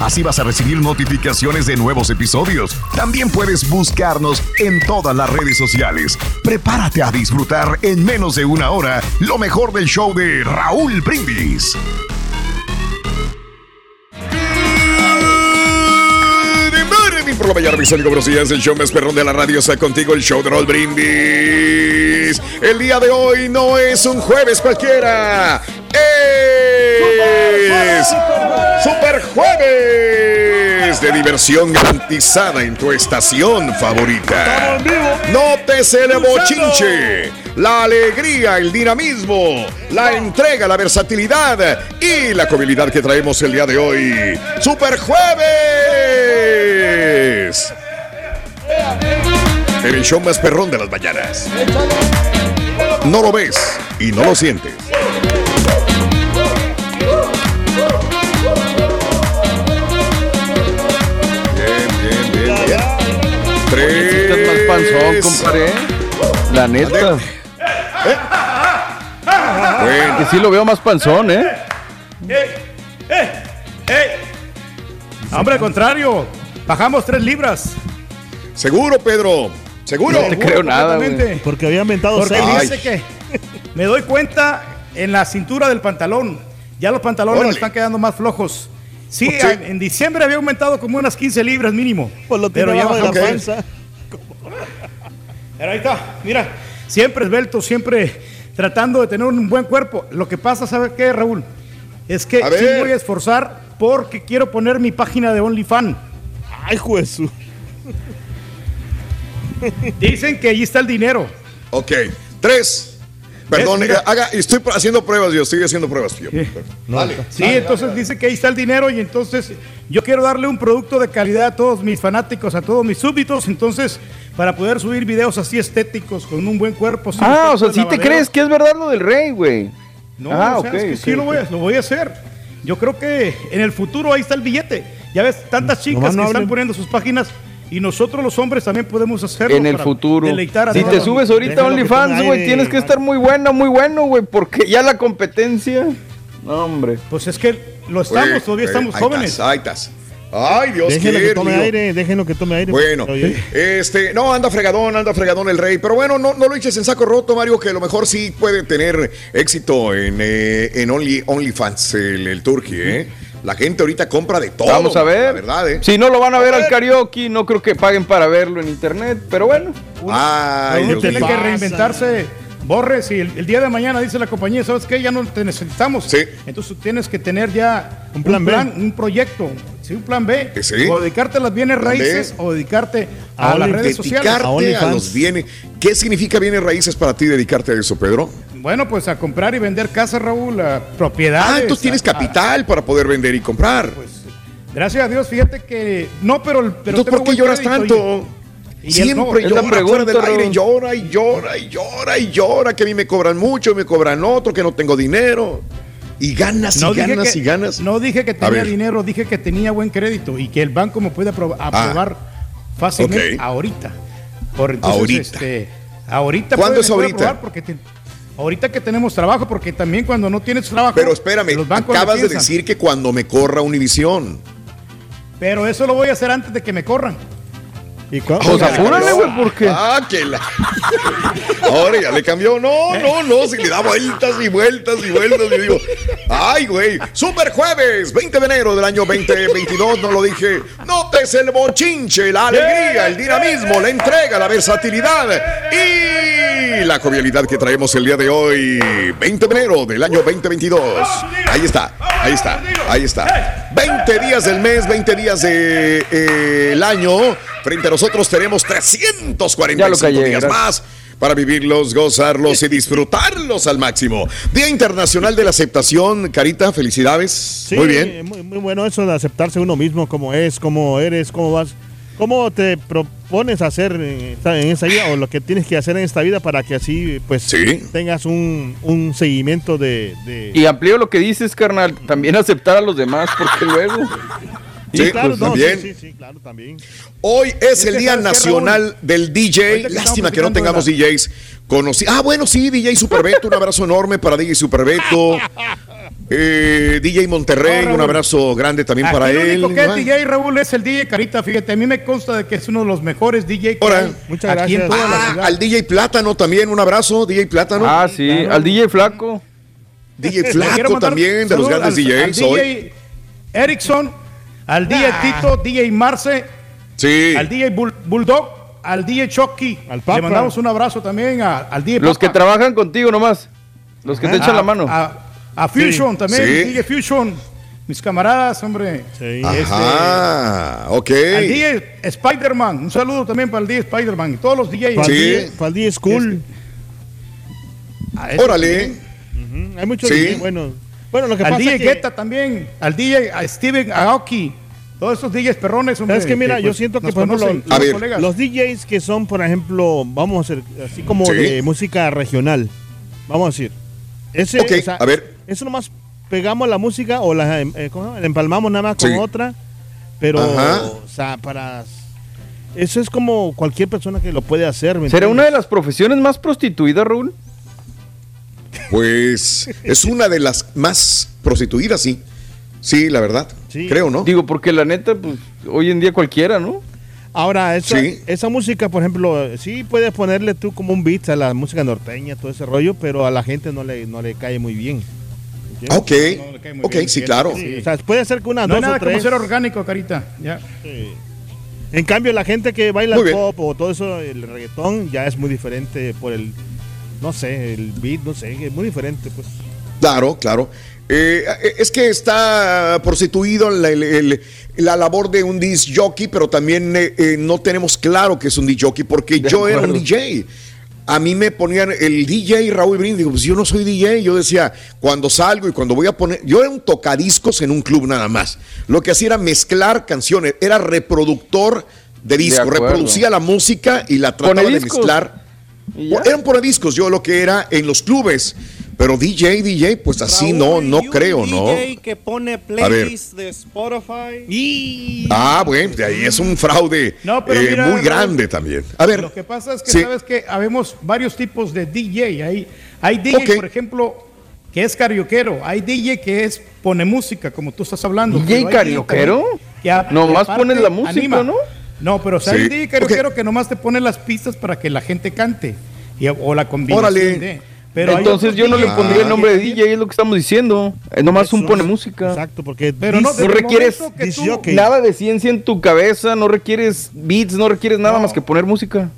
Así vas a recibir notificaciones de nuevos episodios. También puedes buscarnos en todas las redes sociales. Prepárate a disfrutar en menos de una hora lo mejor del show de Raúl Brindis. Por la mañana, mis amigos, buenos días. El show más perrón de la radio está contigo, el show de Raúl Brindis. El día de hoy no es un jueves cualquiera. Es Super Jueves de diversión garantizada en tu estación favorita. Nótese el bochinche, la alegría, el dinamismo, la entrega, la versatilidad y la comilidad que traemos el día de hoy. Super Jueves. El show más perrón de las mañanas. No lo ves y no lo sientes. Panzón, compadre. La neta. Bueno. Que sí lo veo más panzón, ¿eh? Hombre, al contrario. Bajamos tres libras. Seguro, Pedro. Seguro. No te creo nada, güey. Porque había inventado Porque seis. dice que me doy cuenta en la cintura del pantalón. Ya los pantalones Órale. están quedando más flojos. Sí, en diciembre había aumentado como unas 15 libras mínimo. Pues lo Pero ya abajo de la bajó. panza. Pero ahí está, mira, siempre esbelto, siempre tratando de tener un buen cuerpo. Lo que pasa, ¿sabes qué, Raúl? Es que sí voy a esforzar porque quiero poner mi página de OnlyFans. Ay, juez. Dicen que ahí está el dinero. Ok. Tres. Perdón, ¿Ves? Mira. haga, estoy haciendo pruebas, yo estoy haciendo pruebas, tío. Dale. Sí, entonces dice que ahí está el dinero y entonces yo quiero darle un producto de calidad a todos mis fanáticos, a todos mis súbditos, entonces para poder subir videos así estéticos con un buen cuerpo. sin Ah, o sea, de sí te crees que es verdad lo del rey, güey. No, Ah, o sea, ok, es que ok, sí lo, voy a, lo voy a hacer. Yo creo que en el futuro ahí está el billete. Ya ves, tantas chicas Nomás no que están poniendo sus páginas y nosotros los hombres también podemos hacerlo. En el para futuro. Deleitar a Si te subes ahorita a OnlyFans, güey, tienes que estar muy bueno, muy bueno, güey, porque ya la competencia. No, hombre. Pues es que lo estamos, Oye, todavía eh, estamos ahí jóvenes. estás, ahí estás. Ay, Dios Déjenlo que quiere, tome aire, déjenlo que tome aire. Bueno, este, no, anda fregadón, anda fregadón el rey. Pero bueno, no, no lo eches en saco roto, Mario, que a lo mejor sí puede tener éxito en, eh, en Only, OnlyFans, el, el Turkey, ¿eh? La gente ahorita compra de todo. Vamos a ver. La verdad, ¿eh? Si no lo van a ver al karaoke, no creo que paguen para verlo en internet, pero bueno. Ay, Uno Dios tiene que reinventarse. Borre, si el, el día de mañana dice la compañía, ¿sabes qué? Ya no te necesitamos. Sí. Entonces tú tienes que tener ya Un plan un proyecto, sí, un plan B. Sí. O dedicarte a las bienes B. raíces o dedicarte A a, las redes sociales. A, los bienes. ¿Qué significa bienes raíces para ti dedicarte a eso, Pedro? Bueno, pues a comprar y vender casas, Raúl, a propiedades. Ah, entonces tienes a- a- capital para poder vender y comprar. pues, gracias a Dios, fíjate que no, pero, pero entonces, ¿por qué lloras crédito, tanto? y- y Siempre no, llora pregunta, fuera del aire, llora y llora y llora y llora, que a mí me cobran mucho, me cobran otro, que no tengo dinero. Y ganas y No dije ganas que- y ganas. No dije que tenía dinero, dije que tenía buen crédito y que el banco me puede apro- aprobar fácilmente ahorita. Por entonces, Ahorita. Este, ahorita ¿Cuándo es ahorita? Porque te- ahorita que tenemos trabajo, porque también cuando no tienes trabajo. Pero espérame, los bancos acabas de decir que cuando me corra Univisión. Pero eso lo voy a hacer antes de que me corran. ¿Y cua- Pues apúrale, güey, porque. Ah, que la. Ahora ya le cambió. No, no, no. Si le da vueltas y vueltas y vueltas. Y digo, ay, güey. Super jueves, 20 de enero del año 2022. No lo dije. Notes el bochinche, la alegría, el dinamismo, la entrega, la versatilidad y la jovialidad que traemos el día de hoy. 20 de enero del año 2022. Ahí está, ahí está, ahí está. 20 días del mes, 20 días del año. Frente a nosotros tenemos 345 Ya lo callé, días gracias. más para vivirlos, gozarlos y disfrutarlos al máximo. Día Internacional de la Aceptación, Carita, felicidades. Sí, Muy bien. Muy, muy bueno eso de aceptarse uno mismo como es, como eres, cómo vas, cómo te propones hacer en esta, en esta vida o lo que tienes que hacer en esta vida para que así pues Sí. tengas un, un seguimiento de, de- Y amplío lo que dices, carnal. También aceptar a los demás, porque luego. Sí, Sí, claro, pues, no, también. sí, sí, claro, también. Hoy es que el Día ¿sabes qué, Nacional Raúl? del DJ. Lástima que no tengamos DJs conocidos. Ah, bueno, sí, DJ Superbeto. Un abrazo enorme para DJ Superbeto. Eh, DJ Monterrey, No, un abrazo grande también para Aquí él. Lo único que es Ah, DJ Raúl es el DJ Carita, fíjate, a mí me consta de que es uno de los mejores DJ que hay Muchas aquí en gracias. toda ah, al DJ Plátano también, un abrazo, DJ Plátano. Ah, sí. Al DJ Flaco. DJ Flaco también, de los grandes al- al DJs hoy. DJ Erickson, al DJ Tito, DJ Marce, Sí. al DJ Bull- Bulldog, al DJ Chucky. Al Papa. Le mandamos un abrazo también a- al DJ Los que trabajan contigo nomás. Los que te echan a, la mano. A, a Fusion también, Sí. DJ Fusion. Mis camaradas, hombre. Sí, Ajá, ok. Al DJ Spider-Man, un saludo también para el DJ Spider-Man y todos los DJs. Para Sí. el para el día School. A ese Órale. Ujú, Hay muchos Sí. DJ buenos. Bueno, lo que Al pasa DJ es que, Guetta también, al DJ a Steven Aoki, todos esos DJs perrones, hombre. Es que mira, yo pues, siento que por ejemplo los, A ver. colegas. los DJs que son, por ejemplo, vamos a hacer así como Sí. de música regional, vamos a decir, ese, Ok, o sea, a ver. Eso nomás pegamos la música o la, em- eh, empalmamos nada más con Sí. otra, pero, Ajá. o sea, para eso es como cualquier persona que lo puede hacer. ¿me ¿Será una de las profesiones más prostituidas, Raúl? Pues es una de las más prostituidas, sí. Sí, la verdad. Sí. Creo, ¿no? Digo, porque la neta, pues hoy en día cualquiera, ¿no? Ahora, esa, Sí. esa música, por ejemplo, sí puedes ponerle tú como un beat a la música norteña, todo ese rollo, pero a la gente no le, no le cae muy bien. ¿Entiendes? Ok, No, ok, bien, sí, claro. Sí, o sea, puede ser que una, No dos nada o tres. como ser orgánico, carita. Ya. Sí. En cambio, la gente que baila el pop o todo eso, el reggaetón, ya es muy diferente por el, no sé, el beat, no sé, es muy diferente, pues. Claro, claro. Eh, es que está prostituido la, el- el- la labor de un disc jockey, pero también eh, eh, no tenemos claro que es un disc jockey porque De yo era un. DJ. A mí me ponían el DJ Raúl Brindis, digo, pues yo no soy DJ, yo decía, cuando salgo y cuando voy a poner, yo era un tocadiscos en un club nada más. Lo que hacía era mezclar canciones, era reproductor de disco, reproducía la música y la trataba de mezclar. Eran por discos, yo lo que era en los clubes. Pero DJ, DJ, pues así no, no creo, ¿no? DJ que pone ver. playlist de Spotify. Y Ah, bueno, de ahí es un fraude No, pero eh, mira, muy Raúl, grande también. A ver, Lo que pasa es que Sí. sabes que habemos varios tipos de DJ. Hay, hay DJ, Ok. por ejemplo, que es carioquero. Hay DJ que es pone música, como tú estás hablando. ¿DJ hay carioquero? también que a- Nomás aparte pones la música, ¿no? No, pero o sea, hay Sí. DJ carioquero Ok. que nomás te pone las pistas para que la gente cante. Y, o la combinación Órale. de. Pero Entonces yo no le pondría el nombre de DJ, es lo que estamos diciendo. Es nomás un pone música. Exacto, porque Pero no, requieres tú- nada de ciencia en tu cabeza, no requieres beats, no requieres nada No. más que poner música.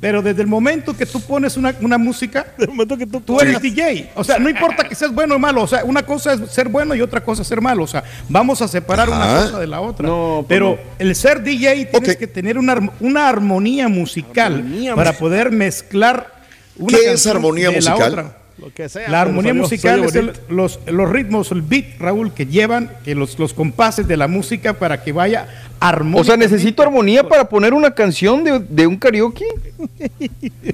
Pero desde el momento que tú pones una, una música, Desde el momento que tú, tú eres DJ. O sea, no importa que seas bueno o malo. O sea, una cosa es ser bueno y otra cosa es ser malo. O sea, vamos a separar una cosa de la otra. No, pues Pero el ser DJ tienes que tener una, una armonía musical Armonía para musical. poder mezclar ¿Qué es armonía de la musical? otra. lo que sea. La armonía salió- musical salió es el- los, los ritmos, el beat, Raúl, que llevan que los, los compases de la música para que vaya armónica. O sea, necesito armonía para poner una canción de, de un karaoke.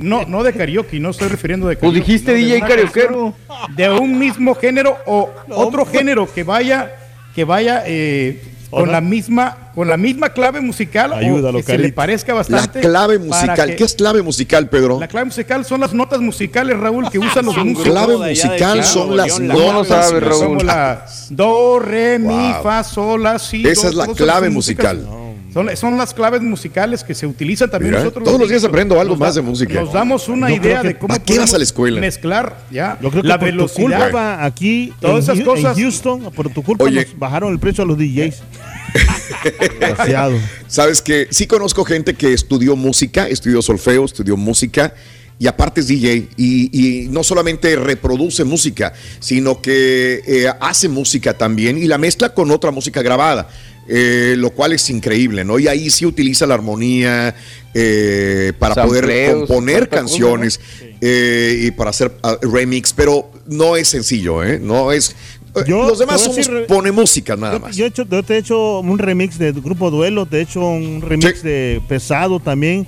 No, no de karaoke, no estoy refiriendo de Pues karaoke. dijiste no, de DJ canción De un mismo género o otro género que vaya, que vaya eh, con la misma, con la misma clave musical Ayúdalo, o que se le parezca La bastante. clave para musical. que- ¿Qué es clave musical, Pedro? La clave musical son las notas musicales, Raúl, que usan los músicos. clave musical son las la No notas sabe, Raúl. Como la do, re, mi, Wow. fa, sol, la, si. Esa do, es la clave musical. Son, son las claves musicales que se utilizan también Mira, nosotros. todos los días aprendo algo Nos más da- de música. Nos damos una Yo idea que- de cómo ¿Para qué vas a la escuela? mezclar ya Yo creo que la por tu velocidad. culpa aquí Todas en, esas cosas- en Houston, por tu culpa Oye. nos bajaron el precio a los DJs. Demasiado. Sabes que sí conozco gente que estudió música, estudió solfeo, estudió música y aparte es DJ y, y no solamente reproduce música, sino que eh, hace música también y la mezcla con otra música grabada. Eh, lo cual es increíble, ¿no? Y ahí sí utiliza la armonía eh, para poder componer canciones eh, y para hacer ah, remix, pero no es sencillo, ¿eh? No es... eh, Yo los demás somos decir- pone música nada Yo, más. yo he hecho, yo te he hecho un remix de Grupo Duelo, te he hecho un remix Sí. de Pesado también.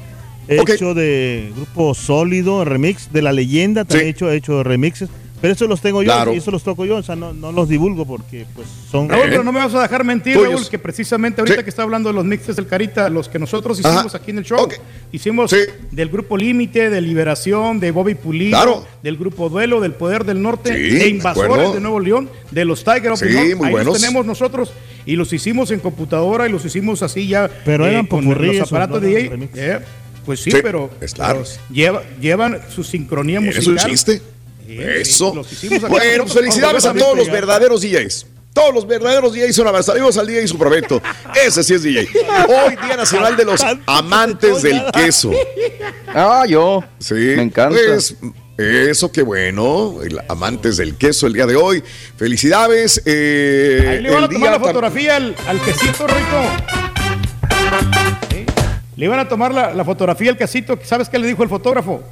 He hecho de Grupo Sólido, remix de La Leyenda, también Sí. he hecho, he hecho remixes. Pero eso los tengo yo Claro. y eso los toco yo, o sea, no, no los divulgo porque pues son... Raúl, pero no me vas a dejar mentir, Tuyos. Raúl, que precisamente ahorita Sí. que está hablando de los mixes del Carita, los que nosotros hicimos Ajá. aquí en el show, hicimos Sí. del grupo Límite, de Liberación, de Bobby Pulido, Claro. del grupo Duelo, del Poder del Norte, Sí, de Invasores de Nuevo León, de los Tiger of Ahí buenos. los tenemos nosotros y los hicimos en computadora y los hicimos así ya Pero eran con popurrí los aparatos ¿no? de DJ. Eh, pues sí, Sí, pero, es claro. pero lleva- llevan su sincronía ¿Es musical. un chiste? Eso. Bueno, pues felicidades a todos los verdaderos DJs. Todos los verdaderos DJs son avanzados. Al DJ y su provecho. Ese sí es DJ. Hoy, Día Nacional de los Amantes del Queso. Ah, yo. Sí. Me encanta. Pues, eso, qué bueno. El amantes del queso el día de hoy. Felicidades. eh, Ahí le van a el tomar día la fotografía al, al quesito rico. Sí. Le iban a tomar la, la fotografía al quesito. ¿Sabes qué le dijo el fotógrafo?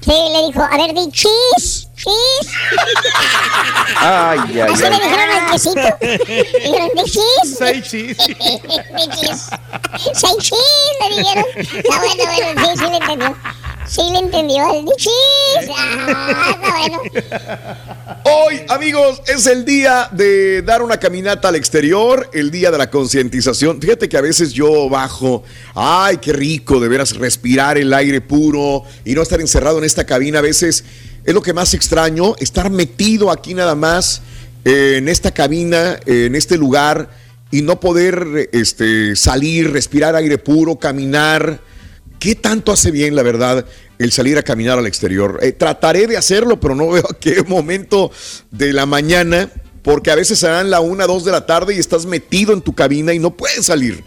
Sí, le dijo, a ver, di cheese, cheese. Ay, ay, Así ay. dijeron al quesito. Dijeron, di cheese. Say cheese. Cheese. Say cheese, le dijeron. Está bueno, bueno, sí, sí le entendió. Sí le entendió el cheese. Ah, bueno. Hoy, amigos, es el día de dar una caminata al exterior, el día de la concientización. Fíjate que a veces yo bajo, ay, qué rico de veras respirar el aire puro y no estar encerrado en esta cabina. A veces es lo que más extraño, estar metido aquí nada más eh, en esta cabina, eh, en este lugar y no poder este, salir, respirar aire puro, caminar. ¿Qué tanto hace bien, la verdad, el salir a caminar al exterior? Eh, trataré de hacerlo, pero no veo a qué momento de la mañana, porque a veces serán la una, dos de la tarde y estás metido en tu cabina y no puedes salir.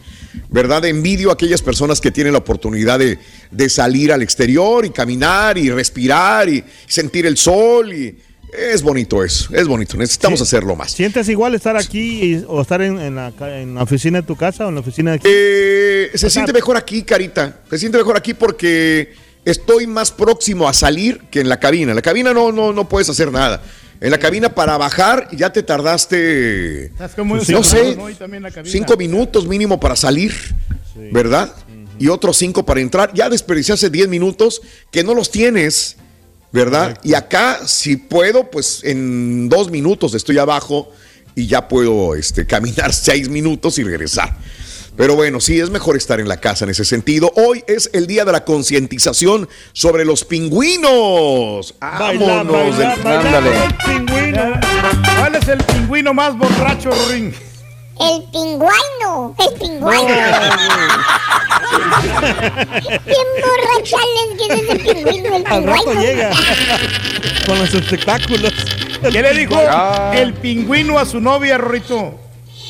¿Verdad? Envidio a aquellas personas que tienen la oportunidad de, de salir al exterior y caminar y respirar y sentir el sol y es bonito eso, es bonito, necesitamos Sí. hacerlo más. ¿Sientes igual estar aquí y- o estar en, en la, ca- en la oficina de tu casa o en la oficina de aquí? Eh, se siente mejor aquí, Carita. Se siente mejor aquí porque estoy más próximo a salir que en la cabina. En la cabina no, no, no puedes hacer nada. En la cabina para bajar ya te tardaste, Estás como no sé, ¿no? La cabina. cinco minutos mínimo para salir, ¿verdad? Y otros cinco para entrar. Ya desperdiciaste diez minutos que no los tienes, ¿verdad? Y acá, si puedo, pues en dos minutos estoy abajo y ya puedo este, caminar seis minutos y regresar. Pero bueno, sí, es mejor estar en la casa en ese sentido. Hoy es el día de la concientización sobre los pingüinos. Vámonos. el pingüino. ¿Cuál es el pingüino más borracho, Ring? El pingüino. El pingüino. Bien borracho Chales, ¿qué es ese pingüino? El Al rato pingüino. llega con los espectáculos. ¿Qué le dijo Ah. el pingüino a su novia, Rorrito?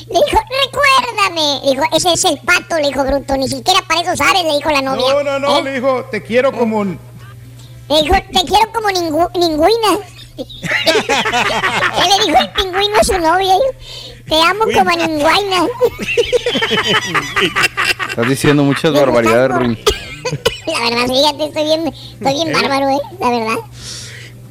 Le dijo, recuérdame. Dijo, ese es el pato, le dijo Bruto. Ni siquiera para eso sabes, le dijo la novia. No, no, no, ¿Eh? le dijo, te quiero como... Le dijo, te quiero como ningú, ningüina. ¿Qué le dijo el pingüino a su novia? Te amo como a ningüina. Estás diciendo muchas barbaridades, Ruin. La verdad, fíjate, estoy bien, estoy bien bárbaro, ¿eh? La verdad.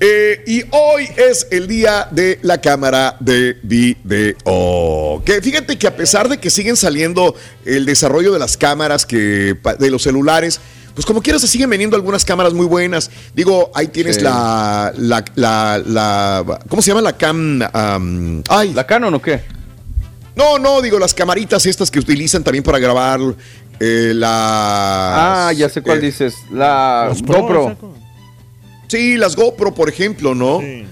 Eh, y hoy es el día de la cámara de video. Que fíjate que a pesar de que siguen saliendo el desarrollo de las cámaras que de los celulares, pues como quieras se siguen vendiendo algunas cámaras muy buenas. Digo, ahí tienes Sí. la, la, la, la- ¿cómo se llama la cam? am, ay, ¿La Canon o qué? No, no, digo las camaritas estas que utilizan también para grabar eh, la. Ah, ya sé cuál dices. La Pro, GoPro. saco. Sí, las GoPro, por ejemplo, ¿no? Sí.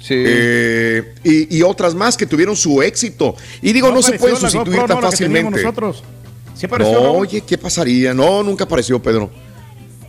Sí. Eh, y, y otras más que tuvieron su éxito. Y digo, no, se pueden sustituir GoPro, tan no, fácilmente. nosotros. ¿Sí No, apareció, Raúl? oye, ¿qué pasaría? No, nunca apareció, Pedro.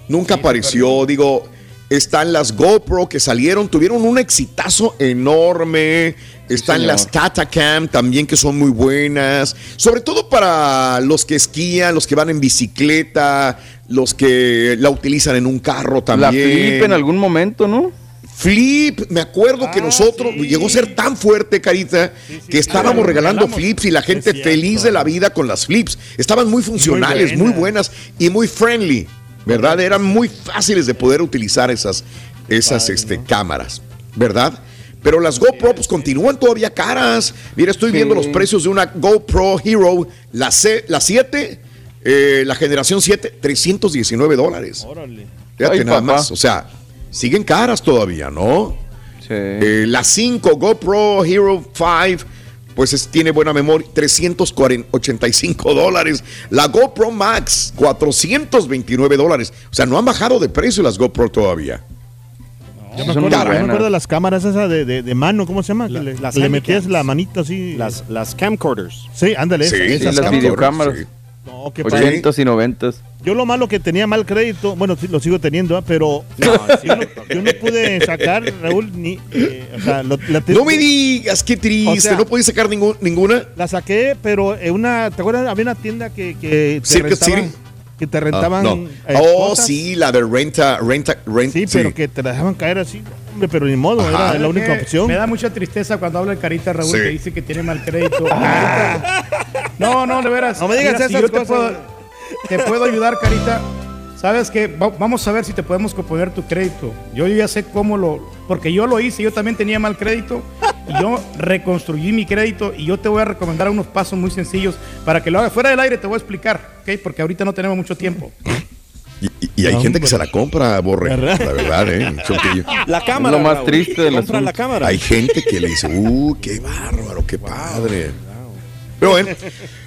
Nunca apareció. Digo, están las GoPro que salieron, tuvieron un exitazo enorme. Están señor. las Tatacam también que son muy buenas. Sobre todo para los que esquían, los que van en bicicleta, los que la utilizan en un carro también. La Flip en algún momento, ¿no? Flip, me acuerdo que Ah, nosotros sí. llegó a ser tan fuerte, Carita, que estábamos regalando regalamos. flips y la gente feliz de la vida con las flips. Estaban muy funcionales, muy buenas, y muy friendly, ¿verdad? Eran muy fáciles de poder utilizar esas, esas este, cámaras, ¿verdad? Pero las GoPro pues continúan todavía caras. Mira, estoy Sí. viendo los precios de una GoPro Hero, la, C, la 7, eh, la generación 7, 319 dólares. Órale. Fíjate Ay, nada papá. más. O sea, siguen caras todavía, ¿no? Sí. Eh, la 5 GoPro Hero 5, pues es- tiene buena memoria, 385 dólares. La GoPro Max, 429 dólares. O sea, no han bajado de precio las GoPro todavía. Yo me acuerdo, yo me acuerdo de las cámaras esas de, de, de mano, ¿cómo se llama? La- que le, las que le metías la manita así. Las, las camcorders. Sí, ándale. Sí, esas, Sí, esas las cámaras. videocámaras. sí. No, qué padre. 80 y 90. Yo lo malo que tenía mal crédito, bueno, lo sigo teniendo, ¿ah? pero yo, no, yo no pude sacar, Raúl, ni. eh, o sea, lo- la, te- No me digas, qué triste. O sea- no puedes sacar ningún- ninguna. la saqué, pero en una. ¿Te acuerdas? Había una tienda que, que te Circuit. City. Que te Ah, rentaban. no. eh, Oh, sí, la de renta, renta, renta. Sí, pero que te la dejaban caer así. Hombre, pero ni modo, Ajá. era la única opción. Me da mucha tristeza cuando habla el Carita Raúl Sí. que dice que tiene mal crédito. Carita. No, no, de veras. No me digas Mira, si esas yo te puedo, te puedo ayudar, Carita. Sabes que vamos a ver si te podemos componer tu crédito. Yo ya sé cómo lo, porque yo lo hice. Yo también tenía mal crédito y yo reconstruí mi crédito y yo te voy a recomendar unos pasos muy sencillos para que lo hagas fuera del aire. Te voy a explicar, ¿ok? Porque ahorita no tenemos mucho tiempo. Y, hay gente que se la compra, Borre. ¿Verdad? La verdad, ¿eh? La cámara. lo más triste Compra la cámara. Hay gente que le dice, uh, qué bárbaro, qué padre. Pero bueno,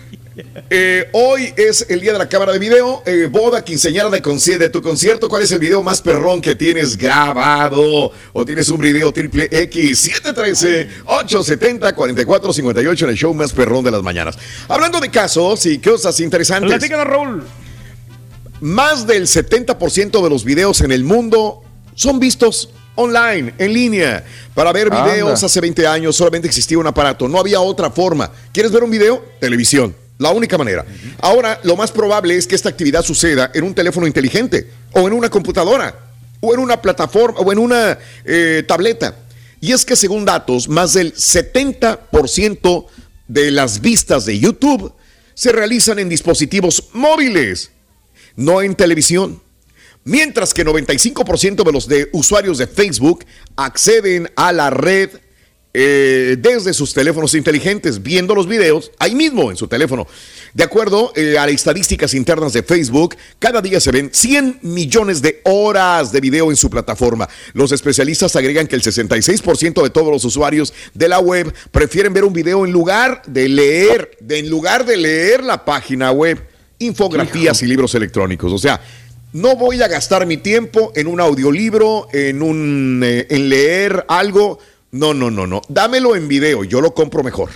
eh, hoy es el día de la cámara de video, eh, boda, quinceañera de, de tu concierto. ¿Cuál es el video más perrón que tienes grabado? ¿O tienes un video triple X 713-870-4458 en el show más perrón de las mañanas? Hablando de casos y cosas interesantes. Platícanos, Raúl. Más del 70% de los videos en el mundo son vistos online, en línea. Para ver Anda. videos hace 20 años solamente existía un aparato, no había otra forma. ¿Quieres ver un video? Televisión. La única manera. Ahora, lo más probable es que esta actividad suceda en un teléfono inteligente o en una computadora o en una plataforma o en una eh, tableta. Y es que según datos, más del 70% de las vistas de YouTube se realizan en dispositivos móviles no en televisión. Mientras que 95% de los usuarios de Facebook acceden a la red eh, desde sus teléfonos inteligentes, viendo los videos ahí mismo en su teléfono. De acuerdo eh, a las estadísticas internas de Facebook, cada día se ven 100 millones de horas de video en su plataforma. Los especialistas agregan que el 66% de todos los usuarios de la web prefieren ver un video en lugar de leer, de, en lugar de leer la página web infografías y libros electrónicos. O sea, no voy a gastar mi tiempo en un audiolibro, en un eh, en leer algo. No, no, no, no. Dámelo en video, yo lo compro mejor.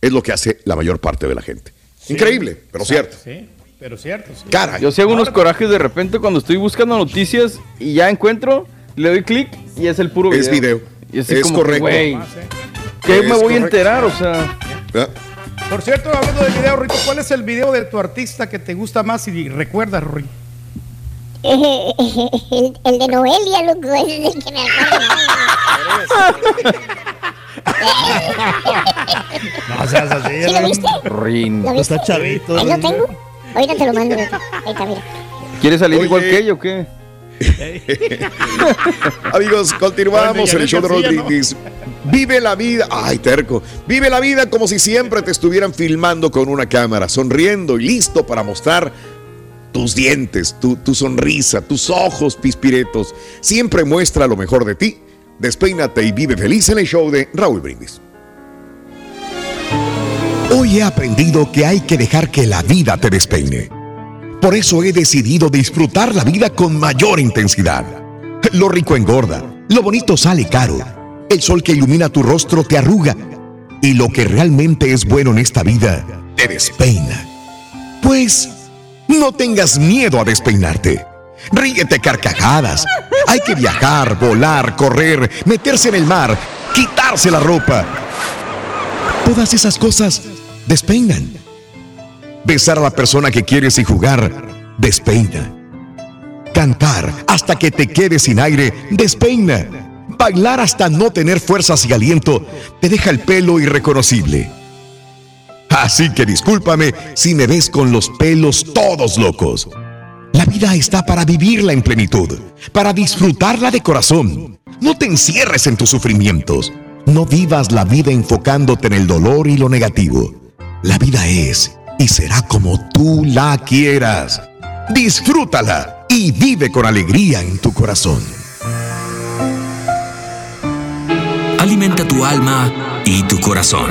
Es lo que hace la mayor parte de la gente. Increíble, pero cierto. Sí. Pero cierto, sí. Caray. Yo sí hago unos corajes de repente cuando estoy buscando noticias y ya encuentro, le doy clic y es el puro video. Es video. Y así Es como correcto. güey, Más, ¿eh? ¿Qué Es me voy a enterar? O sea, Ah, Por cierto, hablando del video, Rito, ¿cuál es el video de tu artista que te gusta más y recuerdas, El, el de Noelia, loco, ese es el que me acuerdo. No seas así. ¿Sí lo viste? Rin. ¿Lo viste? Está chavito. Ahí lo tengo. Ahorita te lo mando. Ahí está, mira. ¿Quieres salir Oye. igual que ella o qué? Amigos, continuamos Con el show de Rodríguez. Vive la vida, ay terco, vive la vida como si siempre te estuvieran filmando con una cámara, sonriendo y listo para mostrar tus dientes, tu, sonrisa, tus ojos pispiretos. Siempre muestra lo mejor de ti. Despeínate y vive feliz en el show de Raúl Brindis. Hoy he aprendido que hay que dejar que la vida te despeine. Por eso he decidido disfrutar la vida con mayor intensidad. Lo rico engorda, lo bonito sale caro. El sol que ilumina tu rostro te arruga. Y lo que realmente es bueno en esta vida te despeina. Pues no tengas miedo a despeinarte. Ríete carcajadas. Hay que viajar, volar, correr, meterse en el mar, quitarse la ropa. Todas esas cosas despeinan. Besar a la persona que quieres y jugar despeina. Cantar hasta que te quedes sin aire despeina. Bailar hasta no tener fuerzas y aliento te deja el pelo irreconocible. Así que discúlpame si me ves con los pelos todos locos. La vida está para vivirla en plenitud, para disfrutarla de corazón. No te encierres en tus sufrimientos. No vivas la vida enfocándote en el dolor y lo negativo. La vida es y será como tú la quieras. Disfrútala y vive con alegría en tu corazón. Alimenta tu alma y tu corazón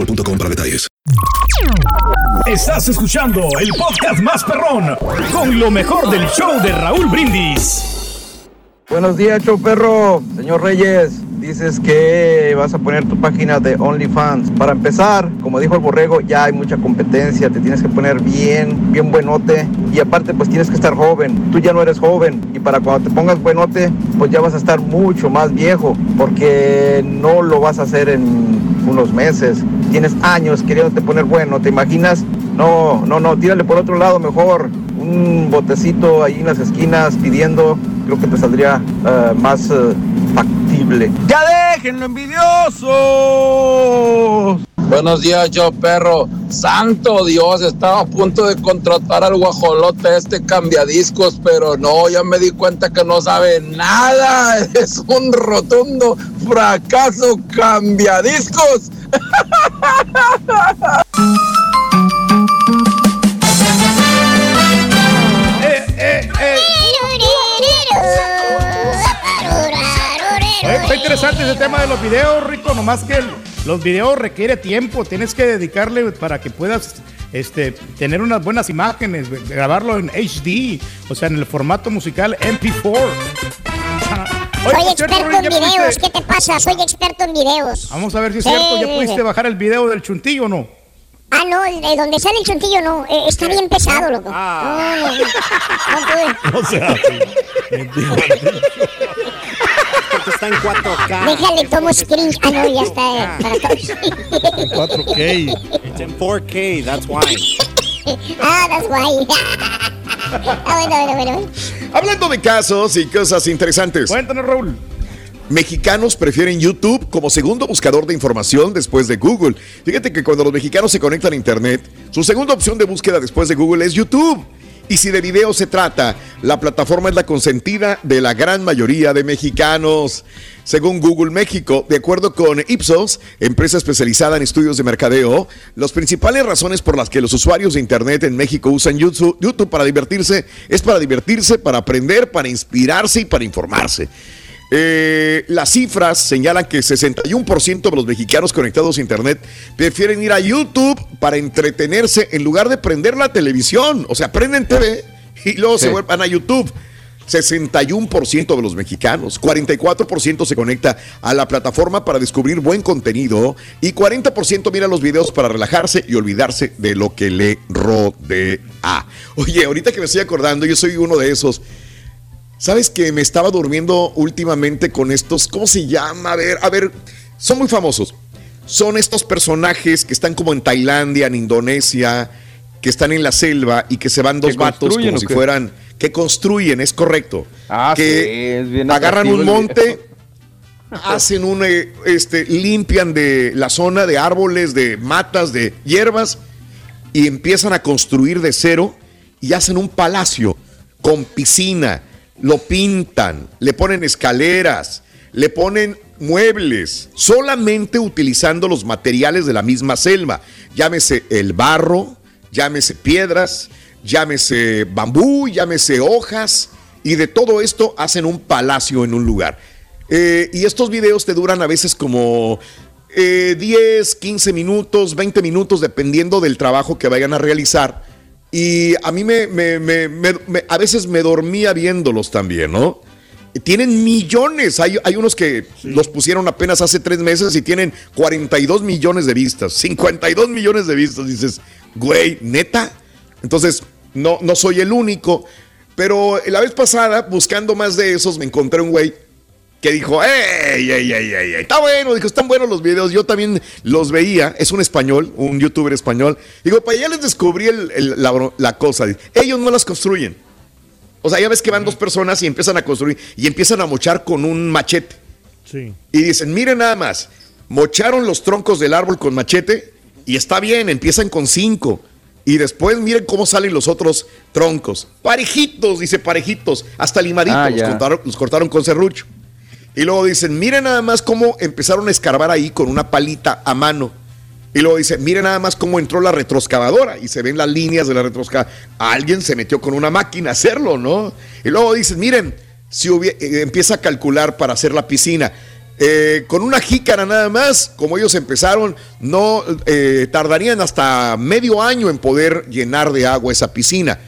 boostmobile.com para detalles. Estás escuchando el podcast más perrón con lo mejor del show de Raúl Brindis. Buenos días, show perro. Señor Reyes, dices que vas a poner tu página de OnlyFans. Para empezar, como dijo el borrego, ya hay mucha competencia. Te tienes que poner bien, bien buenote. Y aparte, pues tienes que estar joven. Tú ya no eres joven. Y para cuando te pongas buenote, pues ya vas a estar mucho más viejo. Porque no lo vas a hacer en unos meses. Tienes años queriéndote poner bueno. ¿Te imaginas? No, no, no. Tírale por otro lado mejor. Un botecito ahí en las esquinas pidiendo. Creo que te saldría eh, más eh, factible. ¡Ya déjenlo envidiosos! Buenos días, yo perro. Santo Dios, estaba a punto de contratar al guajolote este cambiadiscos, pero no, ya me di cuenta que no sabe nada. Es un rotundo fracaso cambiadiscos. Oye, Está interesante ese tema de los videos, Rico, nomás que el- los videos requiere tiempo, tienes que dedicarle para que puedas este, tener unas buenas imágenes, grabarlo en HD, o sea, en el formato musical MP4. Oye, Soy cierto, experto en ¿ya videos. pudiste- ¿Qué te pasa? Soy experto en videos. Vamos a ver si es Sí, cierto, ¿ya sí, pudiste sí. bajar el video del chuntillo o no? Ah, no, de donde sale el chuntillo no. Eh, está bien pesado, loco. Ah. No, no, no. No pude. No sea está en 4K. Déjale, tomo screen. Ah, no, ya está. eh, para todos. 4K. It's in 4K, that's why. ah, that's why. ah, bueno, bueno, bueno. Hablando de casos y cosas interesantes. Cuéntanos, Raúl. Mexicanos prefieren YouTube como segundo buscador de información después de Google. Fíjate que cuando los mexicanos se conectan a Internet, su segunda opción de búsqueda después de Google es YouTube. Y si de video se trata, la plataforma es la consentida de la gran mayoría de mexicanos. Según Google México, de acuerdo con Ipsos, empresa especializada en estudios de mercadeo, las principales razones por las que los usuarios de Internet en México usan YouTube para divertirse es para divertirse, para aprender, para inspirarse y para informarse. Eh, las cifras señalan que 61% de los mexicanos conectados a Internet prefieren ir a YouTube para entretenerse en lugar de prender la televisión. O sea, prenden TV y luego se vuelvan a YouTube. 61% de los mexicanos, 44% se conecta a la plataforma para descubrir buen contenido y 40% mira los videos para relajarse y olvidarse de lo que le rodea. Oye, ahorita que me estoy acordando, yo soy uno de esos. ¿Sabes que me estaba durmiendo últimamente con estos? ¿Cómo se llama? A ver, a ver, son muy famosos. Son estos personajes que están como en Tailandia, en Indonesia, que están en la selva y que se van dos ¿Que vatos como si fueran, que construyen, es correcto. Ah, sí, que es bien agarran un monte, hacen un, eh, este, limpian de la zona de árboles, de matas, de hierbas y empiezan a construir de cero y hacen un palacio con piscina, lo pintan, le ponen escaleras, le ponen muebles, solamente utilizando los materiales de la misma selva. Llámese el barro, llámese piedras, llámese bambú, llámese hojas, y de todo esto hacen un palacio en un lugar. Eh, y estos videos te duran a veces como eh, 10, 15 minutos, 20 minutos, dependiendo del trabajo que vayan a realizar. Y a mí me, me- me- a veces me dormía viéndolos también, ¿no? Tienen millones. Hay, hay unos que los pusieron apenas hace tres meses y tienen 42 millones de vistas, 52 millones de vistas. Dices, güey, neta. Entonces, no, no soy el único. Pero la vez pasada, buscando más de esos, me encontré un güey que dijo, ¡Ey, ey, ey, ey, ey! Está bueno, dijo, están buenos los videos. Yo también los veía. Es un español, un youtuber español. Digo, para allá les descubrí el- el- la, cosa. Ellos no las construyen. O sea, ya ves que van dos personas y empiezan a construir y empiezan a mochar con un machete. Sí. Y dicen, miren nada más, mocharon los troncos del árbol con machete y está bien, empiezan con cinco. Y después miren cómo salen los otros troncos. Parejitos, dice parejitos, hasta limaditos, Ah, los, ya. cortaron, los cortaron con serrucho. Y luego dicen, miren nada más cómo empezaron a escarbar ahí con una palita a mano. Y luego dice, miren nada más cómo entró la retroexcavadora y se ven las líneas de la retroexcavadora. Alguien se metió con una máquina a hacerlo, ¿no? Y luego dicen, miren, si eh, empieza a calcular para hacer la piscina. Eh, con una jícara nada más, como ellos empezaron, no eh, tardarían hasta medio año en poder llenar de agua esa piscina.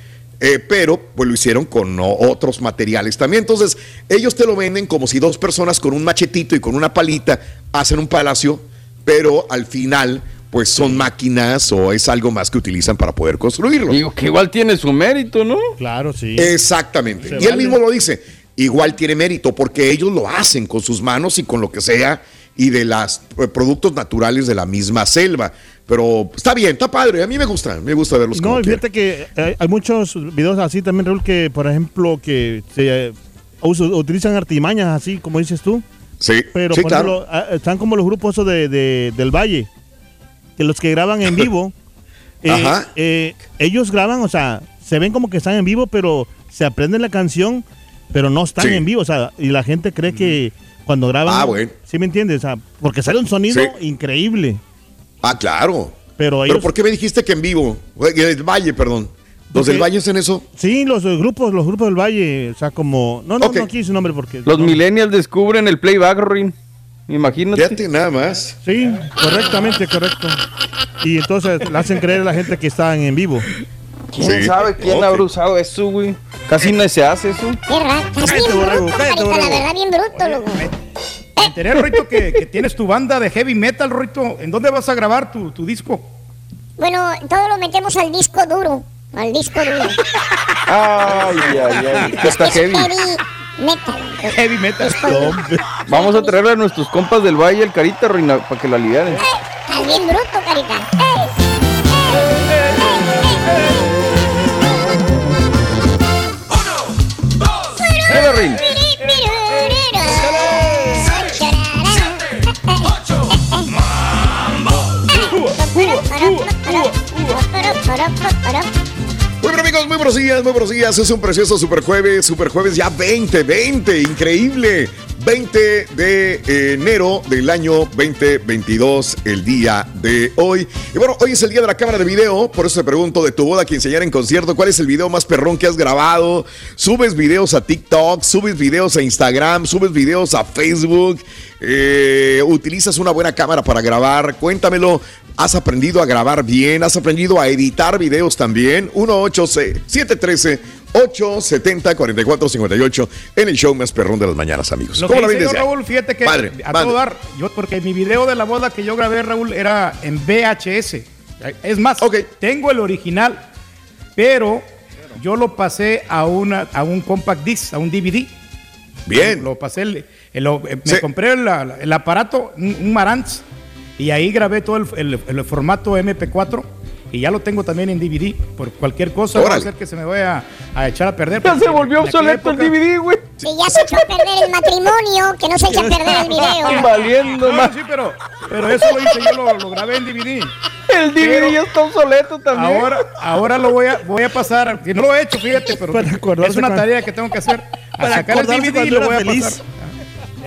Eh, pero pues lo hicieron con no, otros materiales también. Entonces, ellos te lo venden como si dos personas con un machetito y con una palita hacen un palacio, pero al final, pues son máquinas o es algo más que utilizan para poder construirlo. Digo que igual tiene su mérito, ¿no? Claro, sí. Exactamente. Se y él mismo lo dice. Igual tiene mérito porque ellos lo hacen con sus manos y con lo que sea y de los productos naturales de la misma selva. Pero está bien, está padre. A mí me gusta, me gusta verlos No, como y quiera. fíjate que hay, hay muchos videos así también, Raúl, que por ejemplo, que se eh, utilizan artimañas así, como dices tú. Sí, Pero sí, por ejemplo, ah, están como los grupos esos de, de- del Valle. que los que graban en vivo, eh, Ajá. eh, ellos graban, o sea, se ven como que están en vivo, pero se aprenden la canción, pero no están Sí. en vivo, o sea, y la gente cree que cuando graban, Ah, bueno. ¿sí me entiendes? O sea, porque sale un sonido Sí. increíble. Ah, claro. Pero Pero ellos- ¿por qué me dijiste que en vivo? En el Valle, perdón. ¿Los del Valle hacen eso? Sí, los eh, grupos, los grupos del Valle, o sea, como, no, no, no quise su nombre porque Los no. millennials descubren el playback, Rin. Imagínate. Fíjate, nada más. Sí, correctamente, correcto. Y entonces le hacen creer a la gente que están en vivo. ¿Quién sabe quién Ok. habrá usado eso, güey? Casi no se hace eso. Qué raro. Cállate, bien bruto, Carita, la verdad, bien bruto, loco. Me enteré, Rorito, que, que tienes tu banda de heavy metal, Rorito. ¿En dónde vas a grabar tu, tu disco? Bueno, todo lo metemos al disco duro. Al disco duro. Ay, ay, ay. que Está Es heavy. heavy metal. Heavy metal. Vamos a traerle a nuestros compas del Valle el carita, Reina, para que la lidiaren. Estás bien bruto, carita. Dale, Rin. Muy bien amigos, muy buenos días, muy buenos días. Es un precioso super jueves, super jueves ya 20, 20, increíble. 20 de enero del año 2022, el día de hoy. Y bueno, hoy es el día de la cámara de video, por eso te pregunto de tu boda enseñar en concierto, ¿cuál es el video más perrón que has grabado? ¿Subes videos a TikTok? ¿Subes videos a Instagram? ¿Subes videos a Facebook? Eh, ¿Utilizas una buena cámara para grabar? Cuéntamelo. ¿Has aprendido a grabar bien? ¿Has aprendido a editar videos también? 1-870-870-4458 en el show más perrón de las mañanas, amigos. Lo ¿Cómo que yo, ahí? Raúl, fíjate que Padre, a todo dar, yo, porque mi video de la boda que yo grabé, Raúl, era en VHS. Es más, tengo el original, pero yo lo pasé a, una, a un compact disc, a un DVD. Bien. Lo pasé, el- el- eh, me compré el, el aparato, un, un Marantz, y ahí grabé todo el, el- el formato MP4. Y ya lo tengo también en DVD. Por cualquier cosa, va a Órale. ser que se me vaya a echar a perder. Ya se volvió obsoleto el DVD, güey. Si ya se echó a perder el matrimonio, que no se eche a perder el video. Valiendo, No, más. sí, pero, pero eso lo hice yo, lo, lo grabé en DVD. El DVD ya está obsoleto también. Ahora, ahora lo voy a, voy a pasar, que no lo he hecho, fíjate, pero es una tarea que tengo que hacer. A Para sacar el DVD y lo voy a feliz. pasar.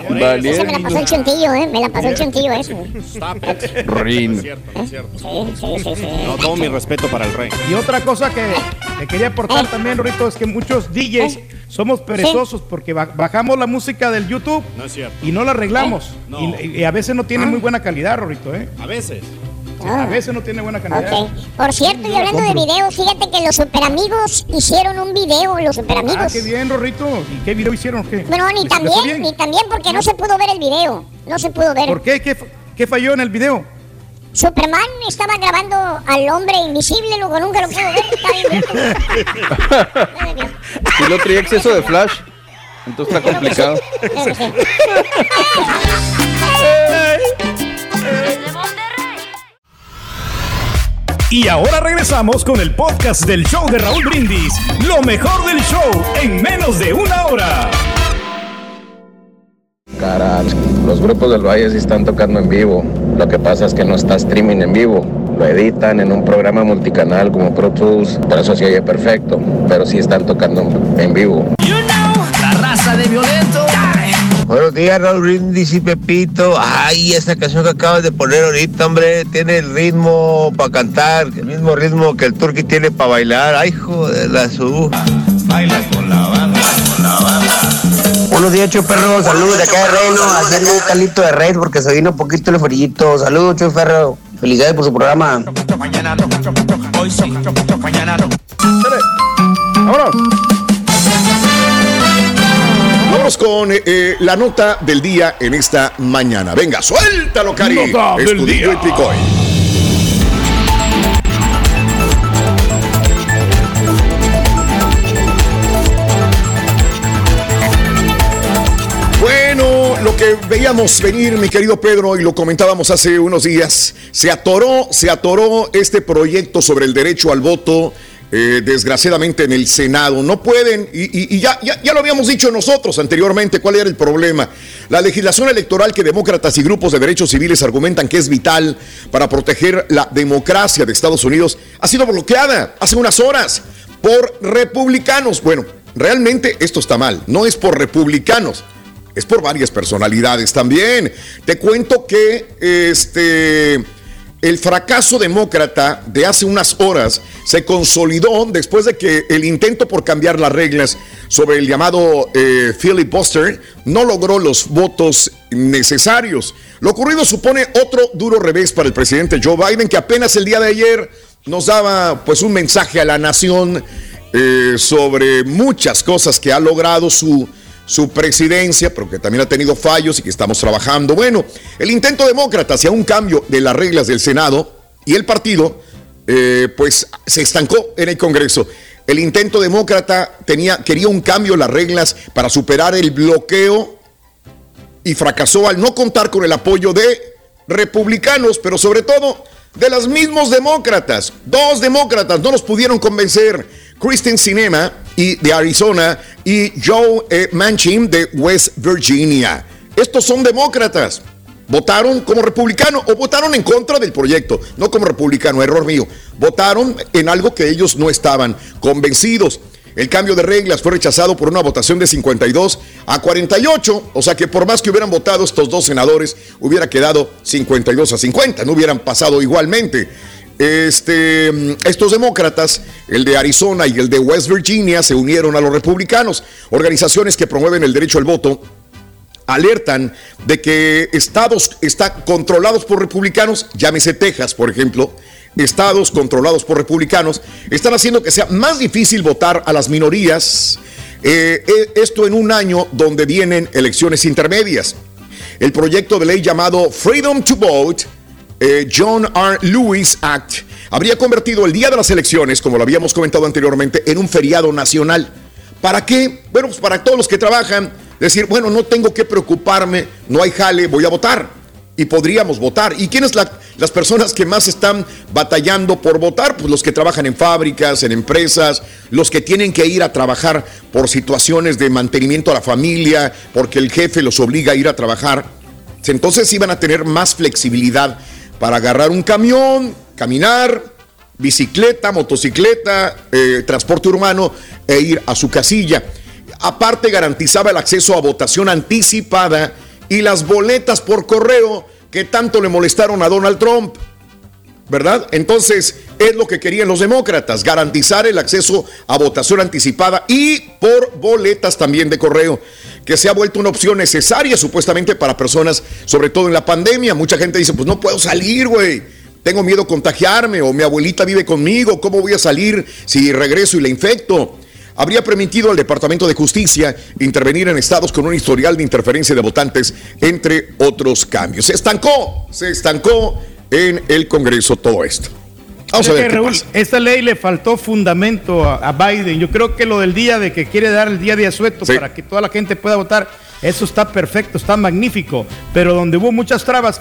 Ese me la pasó el chuntillo, ¿eh? Me la pasó el chuntillo eso. Rin. No es cierto, no es cierto. Sí, sí, sí, sí. No, todo mi respeto para el rey. Y otra cosa que te quería aportar también, Rito, es que muchos DJs somos perezosos porque ba- bajamos la música del YouTube No es cierto. y no la arreglamos. No. Y, y a veces no tiene muy buena calidad, Rorito, ¿eh? A veces. A veces no tiene buena calidad. Ok. Por cierto, y hablando de videos, fíjate que los superamigos hicieron un video, los Ah, superamigos. qué bien, Rorrito. ¿Y qué video hicieron? ¿Qué? Bueno, ni ¿Les empezó también, bien? ni también porque no se pudo ver el video. No se pudo ver. ¿Por qué? ¿Qué, qué falló en el video? Superman estaba grabando al hombre invisible, luego nunca lo pudo ver. Bien. Y lo traía exceso de flash. Entonces está complicado. Y ahora regresamos con el podcast del show de Raúl Brindis. Lo mejor del show en menos de una hora. Caray, los grupos del Valle sí están tocando en vivo. Lo que pasa es que no está streaming en vivo. Lo editan en un programa multicanal como Pro Tools, por eso se oye perfecto. Pero sí están tocando en vivo. Días, Raúl Brindis y Pepito. Ay, esa canción que acabas de poner ahorita, hombre, tiene el ritmo para cantar, el mismo ritmo que el turqui tiene para bailar. Ay, hijo de la su. Baila con la banda, con la banda. Buenos días, Chuperro. Saludos de acá de Reno, haciendo un calito de red porque se vino un poquito el frillito. Saludos, Chuperro. Felicidades por su programa. Vámonos. Con eh, eh, la nota del día en esta mañana. Venga, suéltalo, Cari. Nota del día. y Picoy. Bueno, lo que veíamos venir, mi querido Pedro, y lo comentábamos hace unos días, se atoró, se atoró este proyecto sobre el derecho al voto eh, desgraciadamente en el Senado. No pueden, y, ya, ya, ya lo habíamos dicho nosotros anteriormente, cuál era el problema. La legislación electoral que demócratas y grupos de derechos civiles argumentan que es vital para proteger la democracia de Estados Unidos ha sido bloqueada hace unas horas por republicanos. Bueno, realmente esto está mal, no es por republicanos. Es por varias personalidades también. Te cuento que este el fracaso demócrata de hace unas horas se consolidó después de que el intento por cambiar las reglas sobre el llamado eh, filibuster no logró los votos necesarios. Lo ocurrido supone otro duro revés para el presidente Joe Biden, que apenas el día de ayer nos daba pues un mensaje a la nación eh, sobre muchas cosas que ha logrado su, su presidencia, pero que también ha tenido fallos y que estamos trabajando. Bueno, el intento demócrata hacia un cambio de las reglas del Senado y el partido, eh, pues se estancó en el Congreso. El intento demócrata tenía, quería un cambio en las reglas para superar el bloqueo y fracasó al no contar con el apoyo de republicanos, pero sobre todo de los mismos demócratas. Dos demócratas no los pudieron convencer. Kristen Sinema y de Arizona y Joe eh, Manchin de West Virginia. Estos son demócratas. Votaron como republicano o votaron en contra del proyecto, no como republicano, error mío. Votaron en algo que ellos no estaban convencidos. El cambio de reglas fue rechazado por una votación de 52 a 48, o sea que por más que hubieran votado estos dos senadores, hubiera quedado 52 a 50, no hubieran pasado igualmente. Este, estos demócratas, el de Arizona y el de West Virginia, se unieron a los republicanos, organizaciones que promueven el derecho al voto, alertan de que estados están controlados por republicanos, llámese Texas, por ejemplo, estados controlados por republicanos, están haciendo que sea más difícil votar a las minorías. eh, eh, esto en un año donde vienen elecciones intermedias. El proyecto de ley llamado Freedom to Vote, eh, John R. Lewis Act, habría convertido el día de las elecciones, como lo habíamos comentado anteriormente, en un feriado nacional. ¿Para qué? Bueno, pues para todos los que trabajan, decir, bueno, no tengo que preocuparme, no hay jale, voy a votar. Y podríamos votar. ¿Y quiénes la- las personas que más están batallando por votar? Pues los que trabajan en fábricas, en empresas, los que tienen que ir a trabajar por situaciones de mantenimiento a la familia, porque el jefe los obliga a ir a trabajar. Entonces iban a tener más flexibilidad para agarrar un camión, caminar, bicicleta, motocicleta, eh, transporte urbano e ir a su casilla. Aparte garantizaba el acceso a votación anticipada y las boletas por correo que tanto le molestaron a Donald Trump. ¿Verdad? Entonces es lo que querían los demócratas, garantizar el acceso a votación anticipada y por boletas también de correo, que se ha vuelto una opción necesaria supuestamente para personas, sobre todo en la pandemia. Mucha gente dice, pues no puedo salir, güey. Tengo miedo a contagiarme o mi abuelita vive conmigo. ¿Cómo voy a salir si regreso y la infecto? Habría permitido al Departamento de Justicia intervenir en estados con un historial de interferencia de votantes, entre otros cambios. Se estancó, se estancó en el Congreso todo esto. Vamos a ver que, qué Raúl, pasa. esta ley le faltó fundamento a, a Biden. Yo creo que lo del día de que quiere dar el día de asueto para que toda la gente pueda votar, eso está perfecto, está magnífico. Pero donde hubo muchas trabas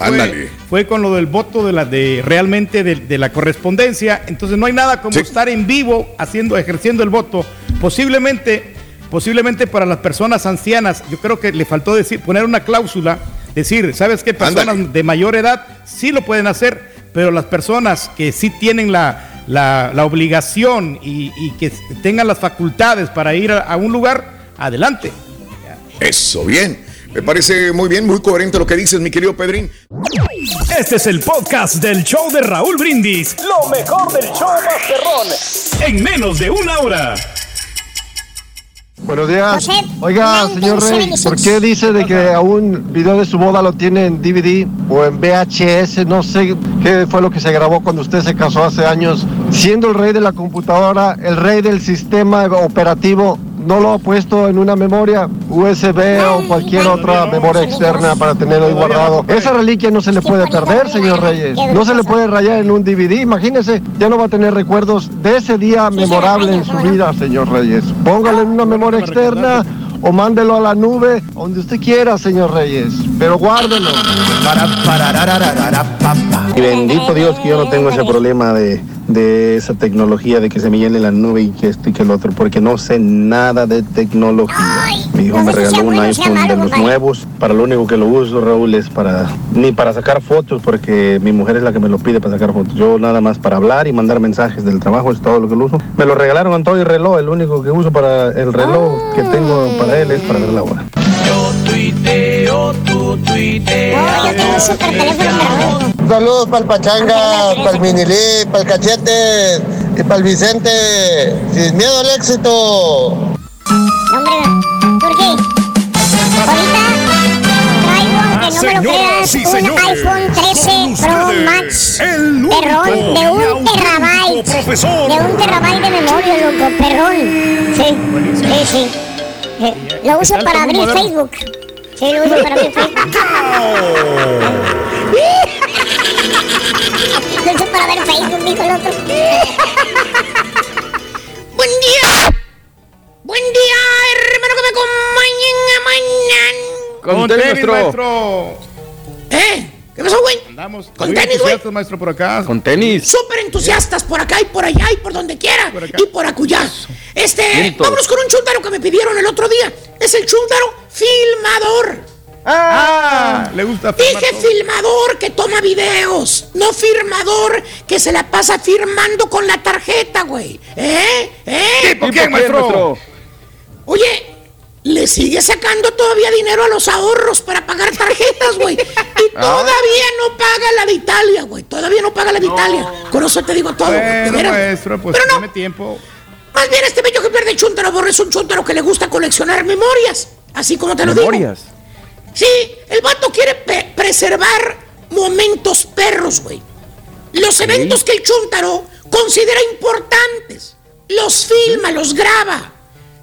fue, con lo del voto de la de realmente de, de la correspondencia. Entonces no hay nada como estar en vivo haciendo, ejerciendo el voto. Posiblemente, posiblemente para las personas ancianas, yo creo que le faltó decir, poner una cláusula, decir, ¿sabes qué? Personas de mayor edad sí lo pueden hacer, pero las personas que sí tienen la, la- la obligación y, y que tengan las facultades para ir a, a un lugar, adelante. Eso, bien. Me parece muy bien, muy coherente lo que dices, mi querido Pedrín. Este es el podcast del show de Raúl Brindis. Lo mejor del show Masterrón. En menos de una hora. Buenos días. Oiga, señor Rey, 1976. ¿por qué dice de que a un video de su boda lo tiene en DVD o en VHS? No sé qué fue lo que se grabó cuando usted se casó hace años. Siendo el rey de la computadora, el rey del sistema operativo, ¿no lo ha puesto en una memoria USB o cualquier otra memoria externa para tenerlo ahí guardado? Esa reliquia no se le puede perder, señor Reyes. No se le puede rayar en un DVD. Imagínese, ya no va a tener recuerdos de ese día memorable en su vida, señor Reyes. Póngale en una memoria externa o mándelo a la nube, donde usted quiera, señor Reyes. Pero guárdelo. Y bendito Dios que yo no tengo ese problema de, de esa tecnología de que se me llene la nube y que esto y que el otro, porque no sé nada de tecnología. Mi hijo me regaló un iPhone de los nuevos. Para lo único que lo uso, Raúl, es para ni para sacar fotos, porque mi mujer es la que me lo pide para sacar fotos. Yo nada más para hablar y mandar mensajes del trabajo es todo lo que lo uso. Me lo regalaron Antonio el reloj, el único que uso para el reloj que tengo para él es para ver la hora. Tú tuiteas. Saludos para el Pachanga, para el Minilí, para el Cachete y para el Vicente. Sin miedo al éxito. Hombre, ¿por qué? Ahorita traigo, aunque no me lo creas, un iPhone 13 Pro Max. Perrón, de un terabyte. De un terabyte de memoria, loco, perrón. Sí, sí, sí. Eh, Lo uso para abrir Facebook. Sí, lo uso para abrir Facebook. Lo uso para ver Facebook, dijo el otro. Buen día. Buen día, hermano, que me acompañen a mañana. Con tenis, maestro. ¿Eh? ¿Qué pasó, güey? Andamos Con muy tenis, güey. maestro, por acá. Con tenis. Súper entusiastas por acá y por allá y por donde quiera. y por acullá. Este, vámonos con un chúntaro que me pidieron el otro día. Es el chúntaro filmador. Ah, le gusta Dije filmador que toma videos, no firmador que se la pasa firmando con la tarjeta, güey. ¿Eh? ¿Eh? ¿Tipo quién, maestro? Oye, le sigue sacando todavía dinero a los ahorros para pagar tarjetas, güey. Y todavía no paga la de Italia, güey. Todavía no paga la de Italia. Con eso te digo todo. Bueno, maestro, pues Pero no. tiempo. Más bien este bello que pierde el chúntaro borre es un chúntaro que le gusta coleccionar memorias. Así como te lo digo. Memorias. Sí, el vato quiere pe- preservar momentos perros, güey. Los eventos que el chúntaro considera importantes. Los filma, los graba.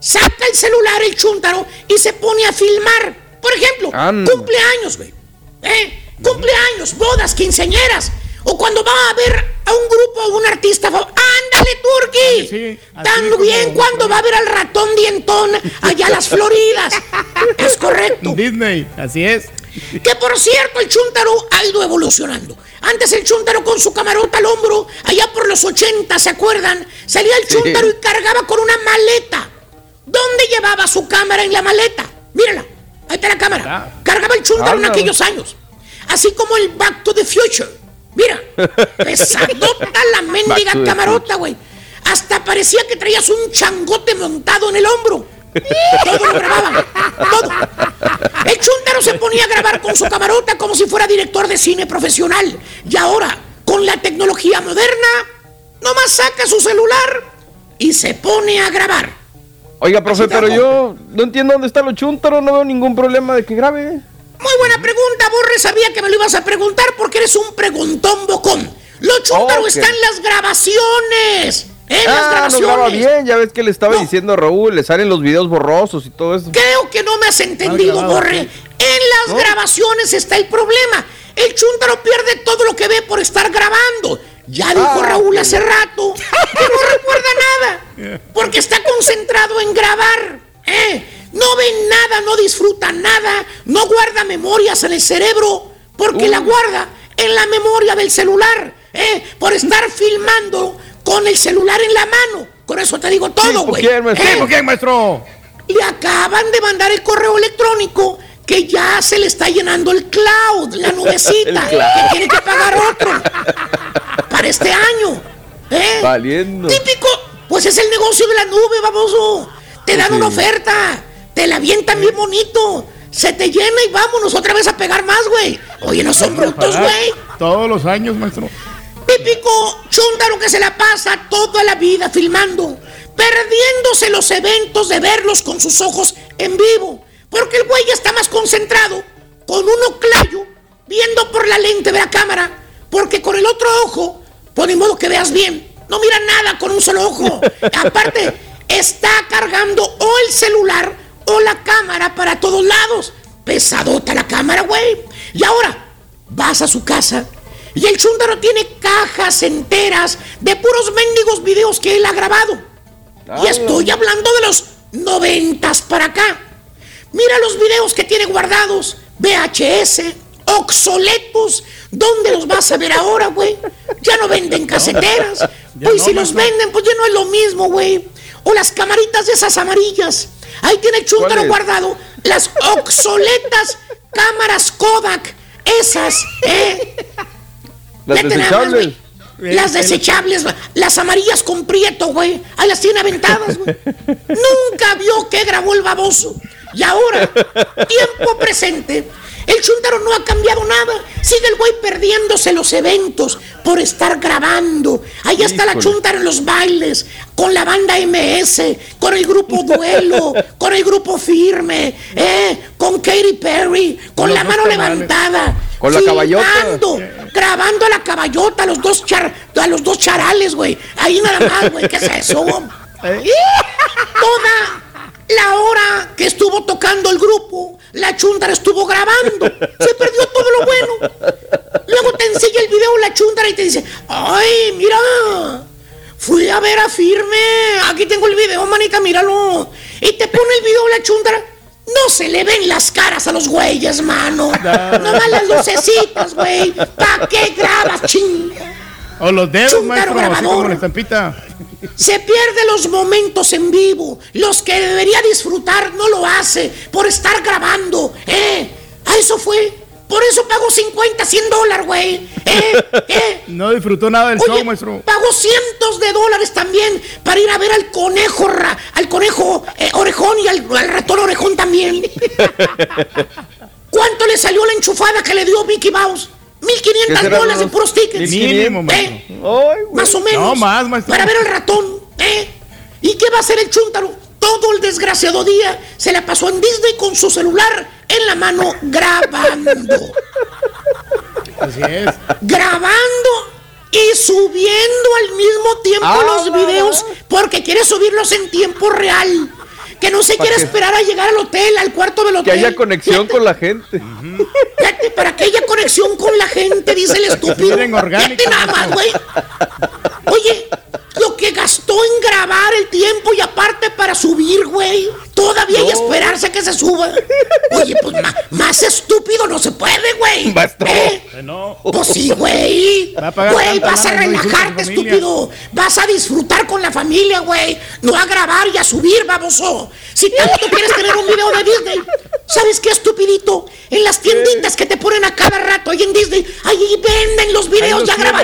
Saca el celular el chúntaro y se pone a filmar. Por ejemplo, Anda. cumpleaños, güey. ¿Eh? Cumpleaños, bodas, quinceañeras. O cuando va a ver a un grupo o un artista. ¡Ándale, Turki! También cuando va a ver al ratón dientón allá a las Floridas. Es correcto. Disney, así es. Que por cierto, el chúntaro ha ido evolucionando. Antes el chúntaro con su camarota al hombro, allá por los 80, ¿se acuerdan? Salía el Sí. chúntaro y cargaba con una maleta. ¿Dónde llevaba su cámara en la maleta? Mírala, ahí está la cámara. Cargaba el chúntaro en aquellos años. Así como el Back to the Future. Mira, pesadota la mendiga camarota, güey. Hasta parecía que traías un changote montado en el hombro. Todo lo grababa, todo. El chúntaro se ponía a grabar con su camarota como si fuera director de cine profesional. Y ahora, con la tecnología moderna, nomás saca su celular y se pone a grabar. Oiga, profe, pero yo no entiendo dónde está lo chuntaro, no veo ningún problema de que grabe. Muy buena pregunta, Borre. Sabía que me lo ibas a preguntar porque eres un preguntón bocón. Lo chúntaro Ok. está en las grabaciones. En las Ah, no grabaciones. graba bien, ya ves que le estaba diciendo a Raúl, le salen los videos borrosos y todo eso. Creo que no me has entendido, Borre. En las grabaciones está el problema. El chúntaro pierde todo lo que ve por estar grabando. Ya dijo Ah, Raúl hace rato que no recuerda nada. Porque está concentrado en grabar. ¿eh? No ve nada, no disfruta nada, no guarda memorias en el cerebro, porque la guarda en la memoria del celular. ¿eh? Por estar filmando con el celular en la mano. Con eso te digo todo, güey. ¿eh? ¿Tipo quién, maestro? Le acaban de mandar el correo electrónico que ya se le está llenando el cloud, la nubecita, que tiene que pagar otro para este año. ¿eh? Valiendo. Típico, pues es el negocio de la nube, baboso. Te dan Sí. una oferta, te la avientan bien bonito, se te llena y vámonos otra vez a pegar más, güey. Oye, no son brutos, güey. Todos los años, maestro. Típico chúndaro que se la pasa toda la vida filmando, perdiéndose los eventos de verlos con sus ojos en vivo, porque el güey ya está más concentrado con un oclayo viendo por la lente de la cámara, porque con el otro ojo, por ni modo que veas bien, no mira nada con un solo ojo. Aparte, está cargando o el celular o la cámara para todos lados. Pesadota la cámara, güey. Y ahora, vas a su casa y el chúndaro tiene cajas enteras de puros mendigos videos que él ha grabado. Y estoy hablando de los noventas para acá. Mira los videos que tiene guardados, VHS, obsoletos. ¿Dónde los vas a ver ahora, güey? Ya no venden caseteras. Pues no, si los venden, pues ya no es lo mismo, güey. O las camaritas de esas amarillas. Ahí tiene el guardado. Las obsoletas cámaras Kodak. Esas, ¿eh? Las más, desechables. güey. Las desechables, güey. las amarillas con prieto, güey. Ahí las tiene aventadas, güey. Nunca vio que grabó el baboso. Y ahora, tiempo presente, el chuntaro no ha cambiado nada. Sigue el güey perdiéndose los eventos por estar grabando. Ahí está la chuntaro en los bailes, con la banda MS, con el grupo Duelo, con el grupo Firme, eh, con Katy Perry, con la mano levantada. Con la caballota. grabando a la caballota, a los dos char, a los dos charales, güey. Ahí nada más, güey. ¿Qué es eso? Toda la hora que estuvo tocando el grupo, la chúndara estuvo grabando. Se perdió todo lo bueno. Luego te enseña el video la chúndara y te dice, ay, mira, fui a ver a Firme. Aquí tengo el video, manita, míralo. Y te pone el video la chúndara. No se le ven las caras a los güeyes, mano. Nomás las lucecitas, güey. ¿Para qué grabas, chinga? O los dedos, maestro, así grabador. como la estampita. Se pierde los momentos en vivo. Los que debería disfrutar no lo hace por estar grabando. ¿Eh? A eso fue. Por eso pagó 50, 100 dólares, güey. ¿Eh? ¿Eh? No disfrutó nada del Oye, show, maestro. pagó cientos de dólares también para ir a ver al conejo, al conejo eh, orejón y al, al ratón orejón también. ¿Cuánto le salió la enchufada que le dio Mickey Mouse? ¿Qué 1500 serán bolas unos puros tickets. Mínimo. ¿Eh? Ay. Más o menos. No, más, maestro. Para ver al ratón, ¿eh? ¿Y qué va a hacer el chúntaro? Todo el desgraciado día se la pasó en Disney con su celular en la mano grabando. Así es. grabando y subiendo al mismo tiempo Ah, los videos porque quiere subirlos en tiempo real. Que no se que- esperar a llegar al hotel, al cuarto del Que hotel. haya conexión con la gente. Para que haya conexión con la gente, dice el estúpido. Fíjate nada más, güey. Oye, que gastó en grabar el tiempo y aparte para subir, güey. Todavía hay que esperarse a que se suba. Oye, pues ma- más estúpido no se puede, güey. Maestro. ¿Eh? No. Pues sí, güey. Güey, vas a no relajarte, estúpido. Vas a disfrutar con la familia, güey. No a grabar y a subir, baboso. Si tanto quieres tener un video de Disney, ¿sabes qué, estupidito? En las tienditas que te ponen a cada rato ahí en Disney, ahí venden los videos los ya tienen.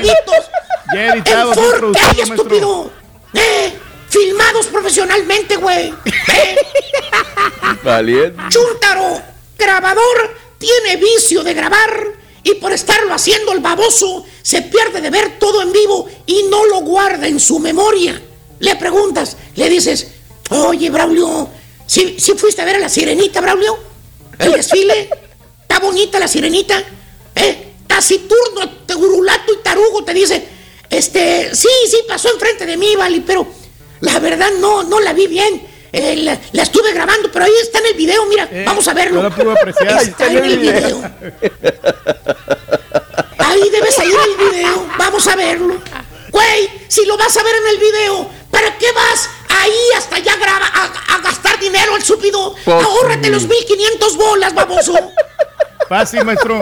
Grabaditos. Ya En editados, bien 4K, producidos, maestro. estúpido. ¿Eh? Filmados profesionalmente, güey. ¿Eh? Valiente. Chúntaro, grabador, tiene vicio de grabar y por estarlo haciendo el baboso se pierde de ver todo en vivo y no lo guarda en su memoria. Le preguntas, le dices, oye, Braulio, ¿sí, sí fuiste a ver a la sirenita, Braulio? ¿El desfile? ¿Está bonita la sirenita? ¿Eh? Taciturno, Tegurulato y Tarugo te dice, este, sí, sí, pasó enfrente de mí, Vali, pero la verdad no, no la vi bien. Eh, la, la estuve grabando, pero ahí está en el video, mira, vamos a verlo. Eh, no la pude apreciar. Ahí está en el video. Ahí debe salir el video, vamos a verlo. Güey, si lo vas a ver en el video, ¿para qué vas ahí hasta allá graba, a, a gastar dinero al súpido? Pues, Ahórrate los 1500 bolas, baboso. Fácil, maestro.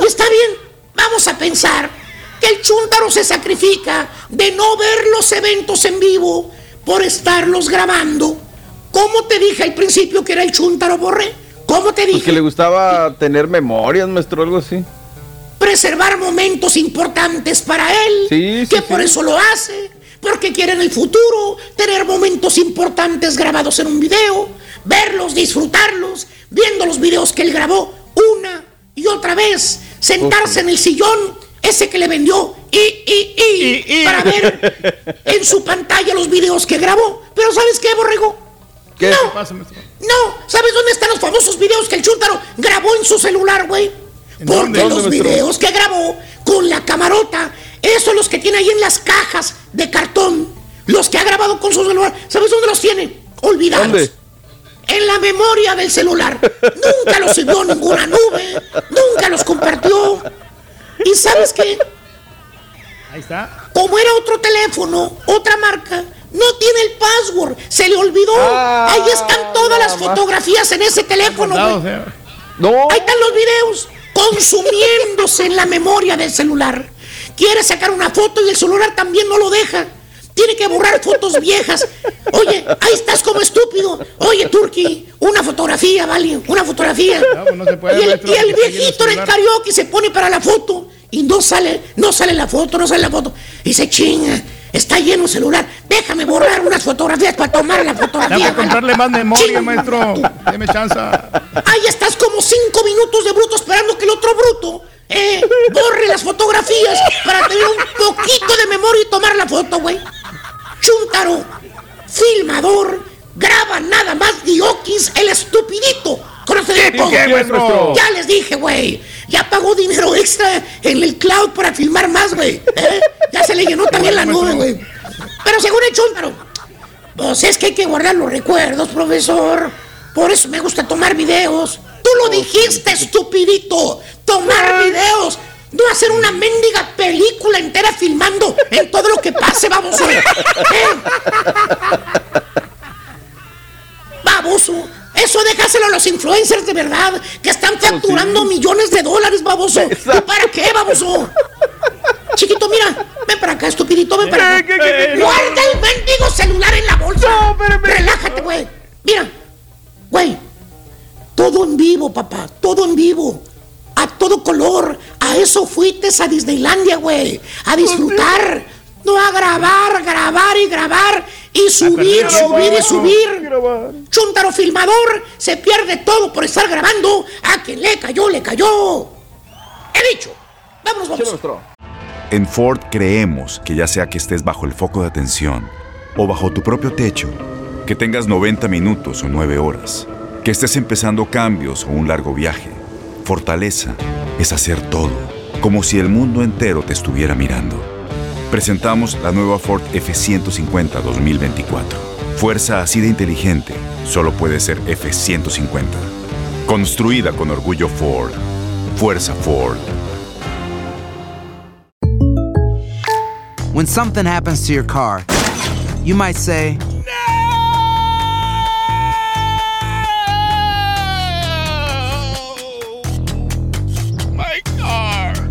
Y está bien, vamos a pensar chúntaro se sacrifica de no ver los eventos en vivo por estarlos grabando. ¿Cómo te dije al principio que era el chúntaro, Borré? ¿Cómo te Pues que dije? le gustaba tener memorias, maestro, algo así. Preservar momentos importantes para él. Sí, sí, que por eso lo hace. Porque quiere en el futuro tener momentos importantes grabados en un video, verlos, disfrutarlos, viendo los videos que él grabó una y otra vez, sentarse en el sillón, ese que le vendió, y, y, y, para ver en su pantalla los videos que grabó. Pero ¿sabes qué, Borrego? ¿Qué? No, Pasa, no, ¿sabes dónde están los famosos videos que el Chúntaro grabó en su celular, güey? Porque dónde? los videos que grabó con la camarota, esos los que tiene ahí en las cajas de cartón, los que ha grabado con su celular, ¿sabes dónde los tiene? Olvidados. ¿Dónde? En la memoria del celular. Nunca los subió a ninguna nube, nunca los compartió. ¿Y sabes qué? Ahí está. Como era otro teléfono, otra marca, no tiene el password, se le olvidó. Ah, Ahí están todas las mamá. fotografías en ese teléfono. No. Ahí están los videos consumiéndose en la memoria del celular. quiere sacar una foto y el celular también no lo deja. Tiene que borrar fotos viejas. Oye, ahí estás como estúpido. Oye, Turki, una fotografía, vale, una fotografía. pues no se puede, y, el, maestro, y el viejito en el karaoke se pone para la foto y no sale, no sale la foto, no sale la foto. Y se chinga. Está lleno el celular. Déjame borrar unas fotografías para tomar la fotografía. Vale. comprarle más memoria, Chinga. maestro. Deme chance. Ahí estás como cinco minutos de bruto esperando que el otro bruto eh, borre las fotografías para tener un poquito de memoria y tomar la foto, güey. Chuntaro, filmador, graba nada más Diokis, el estupidito. Conoce de ¿Qué, todo. Ya les dije, güey. Ya pagó dinero extra en el cloud para filmar más, güey. ¿eh? Ya se le llenó también la nube, güey. Pero según el Chuntaro, pues es que hay que guardar los recuerdos, profesor. Por eso me gusta tomar videos. Tú lo dijiste, estupidito. Tomar videos. No hacer una mendiga película entera filmando en todo lo que pase, baboso. ¿Eh? Baboso. Eso déjaselo a los influencers de verdad, que están facturando millones de dólares, baboso. ¿Y para qué, baboso? Chiquito, mira, ven para acá, estupidito, ven para acá. ¿Qué, qué, qué, qué? Guarda el mendigo celular en la bolsa. Relájate, güey. Mira, güey, todo en vivo, papá, todo en vivo. A todo color. A eso fuiste a Disneylandia, güey. A disfrutar. No a grabar, grabar y grabar. Y subir, subir y grabar, subir. Chuntaro filmador se pierde todo por estar grabando. A quien le cayó, le cayó. He dicho. Vámonos, vamos. En Ford creemos que ya sea que estés bajo el foco de atención o bajo tu propio techo, que tengas 90 minutos o 9 horas, que estés empezando cambios o un largo viaje, fortaleza es hacer todo, como si el mundo entero te estuviera mirando. Presentamos la nueva Ford F150 2024. Fuerza así de inteligente solo puede ser F150. Construida con orgullo Ford. Fuerza Ford. When something happens to your car, you might say,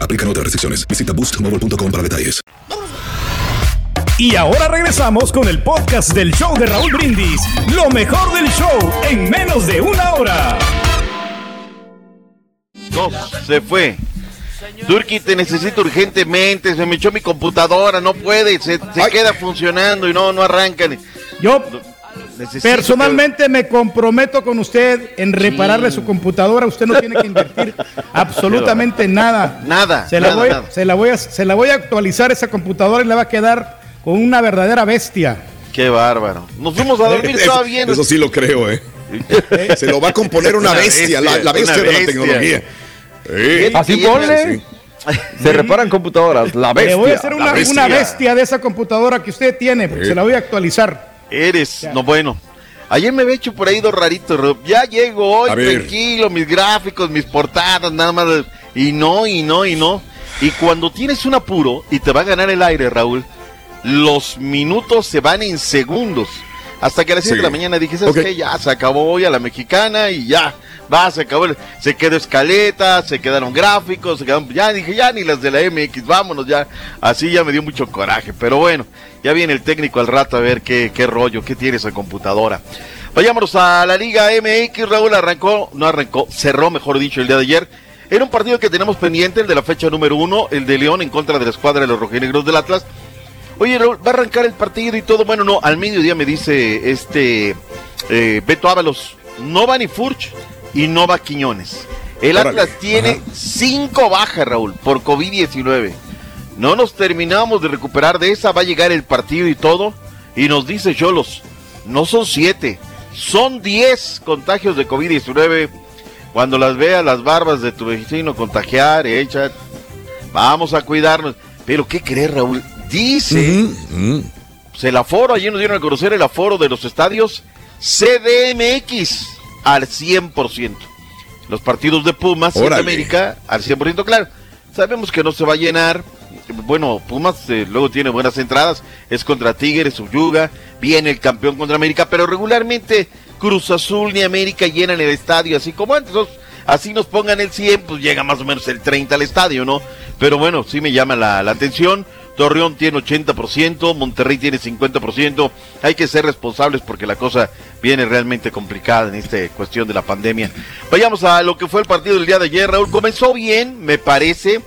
Aplican otras restricciones. Visita boostmobile.com para detalles. Y ahora regresamos con el podcast del show de Raúl Brindis. Lo mejor del show en menos de una hora. No, se fue. Turki, te necesito urgentemente. Se me echó mi computadora, no puede. Se, se queda funcionando y no, no arranca. Yo Necesito personalmente me comprometo con usted en repararle su computadora. Usted no tiene que invertir absolutamente nada. Nada, Se la, nada, voy, nada. Se, la voy a, se la voy a actualizar esa computadora y le va a quedar con una verdadera bestia. Qué bárbaro. Nos fuimos a dormir Eso- todavía. Eso sí lo creo, ¿eh? Se lo va a componer una, Una bestia, bestia, la, la bestia una de la tecnología. Eh, Así sí, ponle. sí. Se reparan computadoras. La bestia. Le voy a hacer una bestia. una bestia de esa computadora que usted tiene, porque Sí. se la voy a actualizar. Eres, no bueno. Ayer me había hecho por ahí dos raritos. Ya llego hoy, tranquilo, mis gráficos, mis portadas, nada más. Y no, y no, y no. Y cuando tienes un apuro y te va a ganar el aire, Raúl, los minutos se van en segundos. Hasta que a las 7 de la mañana dije, ¿sabes Ok. qué? Ya se acabó hoy a la mexicana y ya. Va, se acabó. el- Se quedó escaleta, se quedaron gráficos, se quedaron. Ya dije, ya ni las de la MX, vámonos ya. Así ya me dio mucho coraje. Pero bueno, ya viene el técnico al rato a ver qué, qué rollo, qué tiene esa computadora. Vayámonos a la Liga MX. Raúl arrancó, no arrancó, cerró, mejor dicho, el día de ayer. Era un partido que tenemos pendiente, el de la fecha número uno, el de León en contra de la escuadra de los rojinegros del Atlas. Oye, Raúl, va a arrancar el partido y todo. Bueno, no, al mediodía me dice este eh, Beto Ábalos, no va ni Furch y no va Quiñones. El Órale, Atlas tiene ajá. cinco bajas, Raúl, por COVID-19. No nos terminamos de recuperar de esa, va a llegar el partido y todo. Y nos dice Cholos, no son siete, son diez contagios de COVID-19. Cuando las veas las barbas de tu vecino contagiar, echa, vamos a cuidarnos. Pero ¿qué crees, Raúl? Dice, pues el aforo, allí nos dieron a conocer el aforo de los estadios CDMX al 100%. Los partidos de Pumas, Órale. América, al 100%, claro. Sabemos que no se va a llenar. Bueno, Pumas eh, luego tiene buenas entradas. Es contra Tigres, Suyuga. Viene el campeón contra América. Pero regularmente Cruz Azul ni América llenan el estadio así como antes. Entonces, así nos pongan el 100, pues llega más o menos el 30 al estadio, ¿no? Pero bueno, sí me llama la, la atención. Torreón tiene 80%, Monterrey tiene 50%. Hay que ser responsables porque la cosa viene realmente complicada en esta cuestión de la pandemia. Vayamos a lo que fue el partido del día de ayer, Raúl. Comenzó bien, me parece,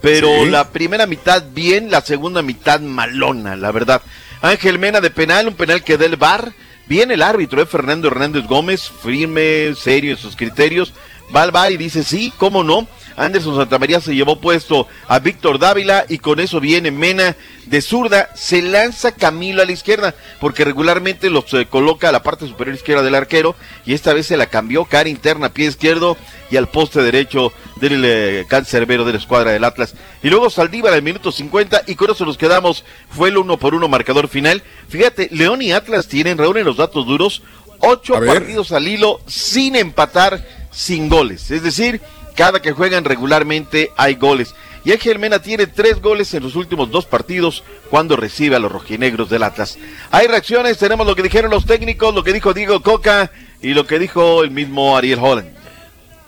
pero Sí. la primera mitad bien, la segunda mitad malona, la verdad. Ángel Mena de penal, un penal que da el bar. Viene el árbitro, ¿eh? Fernando Hernández Gómez, firme, serio en sus criterios. Va al bar y dice, sí, cómo no. Anderson Santamaría se llevó puesto a Víctor Dávila y con eso viene Mena de zurda. Se lanza Camilo a la izquierda porque regularmente los eh, coloca a la parte superior izquierda del arquero y esta vez se la cambió cara interna, pie izquierdo y al poste derecho del eh, cancerbero de la escuadra del Atlas. Y luego Saldívar al minuto 50 y con eso nos quedamos. Fue el uno por uno marcador final. Fíjate, León y Atlas tienen, reúnen los datos duros, ocho partidos al hilo sin empatar, sin goles. Es decir, cada que juegan regularmente hay goles. Y Ángel Mena tiene tres goles en los últimos dos partidos cuando recibe a los rojinegros del Atlas. Hay reacciones, tenemos lo que dijeron los técnicos, lo que dijo Diego Coca y lo que dijo el mismo Ariel Holland.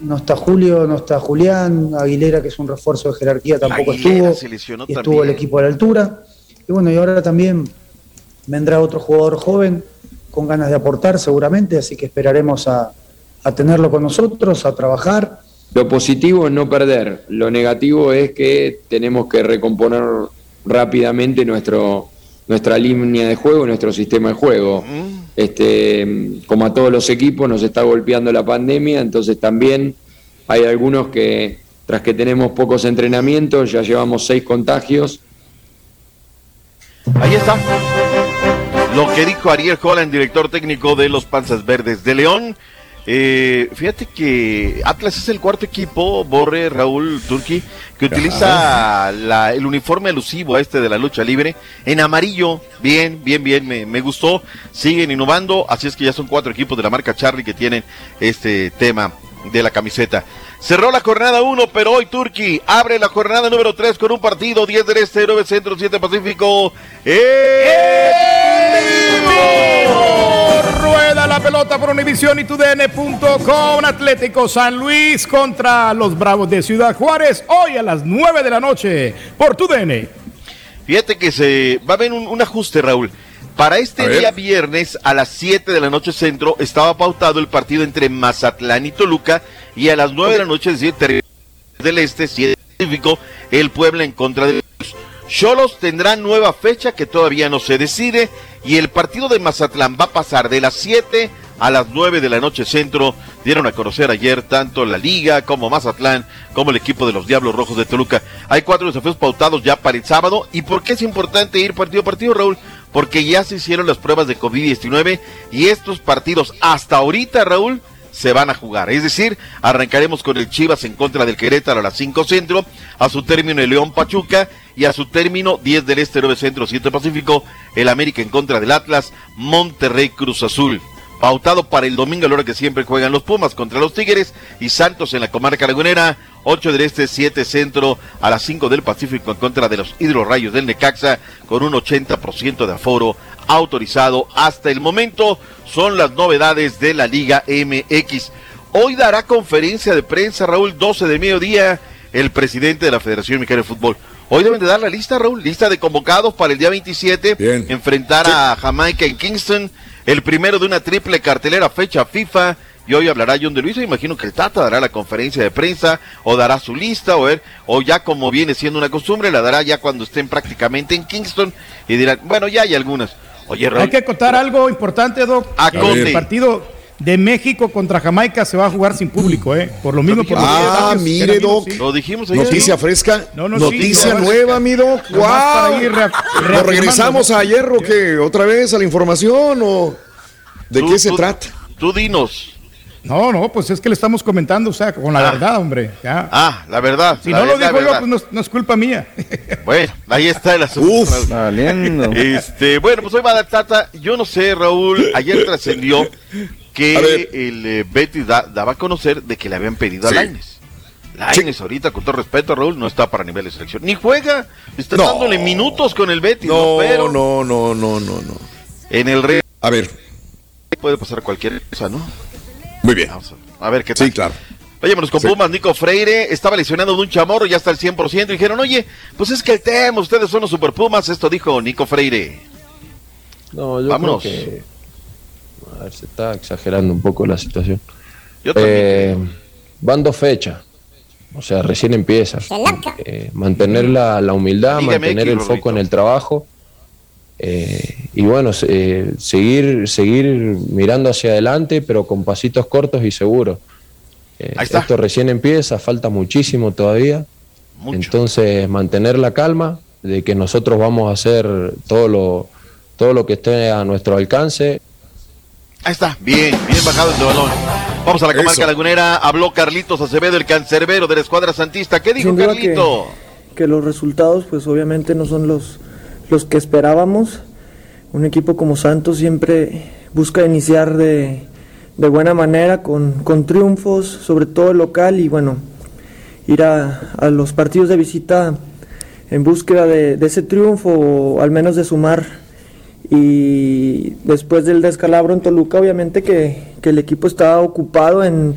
No está Julio, no está Julián, Aguilera, que es un refuerzo de jerarquía, tampoco Aguilera estuvo. estuvo el equipo a la altura. Y bueno, y ahora también vendrá otro jugador joven con ganas de aportar seguramente, así que esperaremos a, a tenerlo con nosotros, a trabajar. Lo positivo es no perder, lo negativo es que tenemos que recomponer rápidamente nuestro, nuestra línea de juego, nuestro sistema de juego. Este, como a todos los equipos nos está golpeando la pandemia, entonces también hay algunos que tras que tenemos pocos entrenamientos, ya llevamos seis contagios, Ahí está. Lo que dijo Ariel Holland, director técnico de los Panzas Verdes de León. Eh, fíjate que Atlas es el cuarto equipo, Borre, Raúl, Turki, que utiliza la- el uniforme alusivo a este de la lucha libre en amarillo. Bien, bien, bien, me, me gustó. Siguen innovando, así es que ya son cuatro equipos de la marca Charlie que tienen este tema de la camiseta. Cerró la jornada 1, pero hoy Turki abre la jornada número 3 con un partido 10 del Este, 9 Centro, 7 Pacífico. Rueda la pelota por Univisión y TUDN.com. Atlético San Luis contra los Bravos de Ciudad Juárez. Hoy a las 9 de la noche por TUDN. Fíjate que se va a haber un, un ajuste, Raúl. Para este día viernes a las 7 de la noche centro estaba pautado el partido entre Mazatlán y Toluca y a las 9 de la noche, es decir, del Este, 7 Pacífico, el Puebla en contra de los Cholos tendrá nueva fecha que todavía no se decide y el partido de Mazatlán va a pasar de las 7 a las 9 de la noche centro. Dieron a conocer ayer tanto la Liga como Mazatlán como el equipo de los Diablos Rojos de Toluca. Hay cuatro desafíos pautados ya para el sábado. ¿Y por qué es importante ir partido a partido, Raúl? Porque ya se hicieron las pruebas de COVID-19 y estos partidos hasta ahorita, Raúl, se van a jugar. Es decir, arrancaremos con el Chivas en contra del Querétaro a las 5 centro, a su término el León Pachuca y a su término 10 del Este 9 centro 7 Pacífico, el América en contra del Atlas, Monterrey Cruz Azul. Pautado para el domingo a la hora que siempre juegan los Pumas contra los Tigres y Santos en la comarca lagunera, 8 del Este, 7 Centro, a las 5 del Pacífico en contra de los Hidrorrayos del Necaxa, con un 80% de aforo autorizado hasta el momento. Son las novedades de la Liga MX. Hoy dará conferencia de prensa, Raúl, 12 de mediodía, el presidente de la Federación Mexicana de Fútbol. Hoy deben de dar la lista, Raúl, lista de convocados para el día 27, enfrentar a Jamaica en Kingston, el primero de una triple cartelera fecha FIFA, y hoy hablará John de Luis, me imagino que el Tata dará la conferencia de prensa, o dará su lista, o, ver, o ya como viene siendo una costumbre, la dará ya cuando estén prácticamente en Kingston, y dirán, bueno, ya hay algunas. Oye, Raúl, Hay que contar algo importante, Doc. A. El partido de México contra Jamaica se va a jugar sin público, ¿eh? Por lo mismo. Por Ah, mire, Doc. sí. Lo dijimos ayer. Noticia fresca. No, no, Noticia nueva, mi Doc. ¡Wow! ¿Nos regresamos a hierro que otra vez a la información o de Tú- qué se tú- trata? Tú dinos. No, no, pues es que le estamos comentando, o sea, con la Ah. verdad, hombre. ya. Ah, la verdad. si la no lo digo yo, pues no, es- no es culpa mía. Bueno, ahí está el asunto. Uf. Valiendo. Este, bueno, pues hoy va a dar Tata. Yo no sé, Raúl, ayer trascendió que el eh, Betis da- daba a conocer de que le habían pedido a. Laines. Laines ahorita, con todo respeto, Raúl, no está para nivel de selección. Ni juega, está No. dándole minutos con el Betis. No, pero no, no, no, no, no. en el Real A ver, puede pasar cualquier cosa, ¿no? muy bien. Vamos a, a ver qué tal. Sí, claro. Vámonos con Sí. Pumas, Nico Freire estaba lesionado de un chamorro, ya está al 100%. Y dijeron, oye, pues es que el tema, ustedes son los Super Pumas. Esto dijo Nico Freire. No, yo Vámonos. creo que ver, se está exagerando un poco la situación. Yo también. Eh, van dos fechas, o sea, recién empieza. Eh, mantener la, la humildad, Dígame, mantener el foco en el trabajo eh, y bueno, se- eh, seguir, seguir mirando hacia adelante, pero con pasitos cortos y seguros. Eh, esto recién empieza, falta muchísimo todavía. Mucho. Entonces, mantener la calma de que nosotros vamos a hacer todo lo, todo lo que esté a nuestro alcance. Ahí está, bien, bien bajado este balón. Vamos a la comarca Eso. lagunera. Habló Carlitos Acevedo, el cancerbero de la escuadra santista. ¿Qué dijo que, Carlito? que los resultados pues obviamente no son los, los que esperábamos. Un equipo como Santos siempre busca iniciar de, de buena manera, con, con triunfos, sobre todo local y bueno, ir a, a los partidos de visita en búsqueda de, de ese triunfo o al menos de sumar. Y después del descalabro en Toluca, obviamente que, que el equipo estaba ocupado en,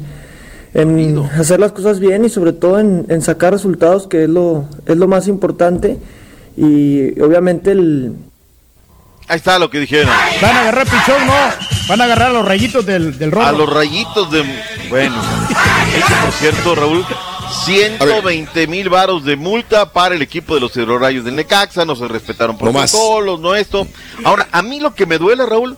en hacer las cosas bien y sobre todo en, en sacar resultados, que es lo, es lo más importante. Y obviamente el, Ahí está lo que dijeron. Van a agarrar pichón, no. Van a agarrar a los rayitos del, del rojo. A los rayitos de. Bueno, por cierto, Raúl, 120 mil varos de multa para el equipo de los Rayos del Necaxa. No se respetaron No más. protocolos, no esto. Ahora, a mí lo que me duele, Raúl,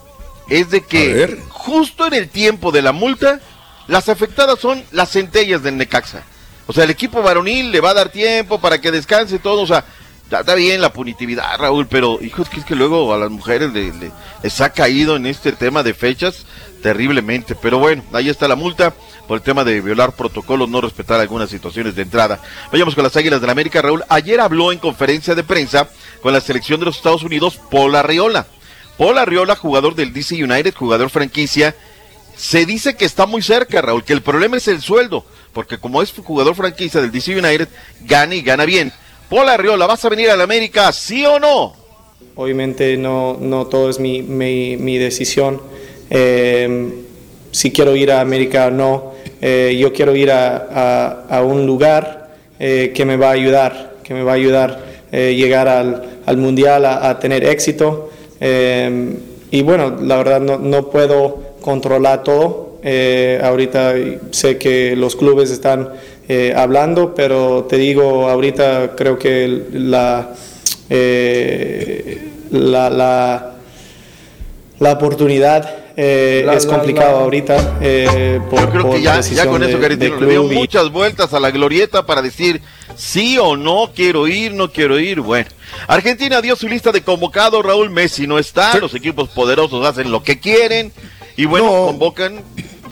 es de que justo en el tiempo de la multa, las afectadas son las centellas del Necaxa. O sea, el equipo varonil le va a dar tiempo para que descanse todo. O sea, está, está bien la punitividad, Raúl, pero hijo, es que, es que luego a las mujeres le- le- les ha caído en este tema de fechas terriblemente. Pero bueno, ahí está la multa por el tema de violar protocolos, no respetar algunas situaciones de entrada. Vayamos con las Águilas de la América, Raúl. Ayer habló en conferencia de prensa con la selección de los Estados Unidos, Paul Arriola. Paul Arriola, jugador del DC United, jugador franquicia, se dice que está muy cerca, Raúl, que el problema es el sueldo, porque como es jugador franquicia del DC United, gana y gana bien. Paul Arriola, ¿vas a venir a la América, sí o no? Obviamente no, no todo es mi, mi, mi decisión. Eh, si quiero ir a América o no. Eh, yo quiero ir a, a- a un lugar eh, que me va a ayudar, que me va a ayudar eh, llegar al, al mundial, a, a tener éxito. Y bueno, la verdad no, no puedo controlar todo. Ahorita sé que los clubes están hablando, pero te digo, ahorita creo que la, la, la, la oportunidad eh, La- es complicado la- ahorita. eh, por, Yo creo por que ya, con eso, Caritino, le dio muchas vueltas a la glorieta para decir sí o no, quiero ir, no quiero ir. Bueno, Argentina dio su lista de convocados, Raúl Messi no está, los equipos poderosos hacen lo que quieren y bueno, convocan.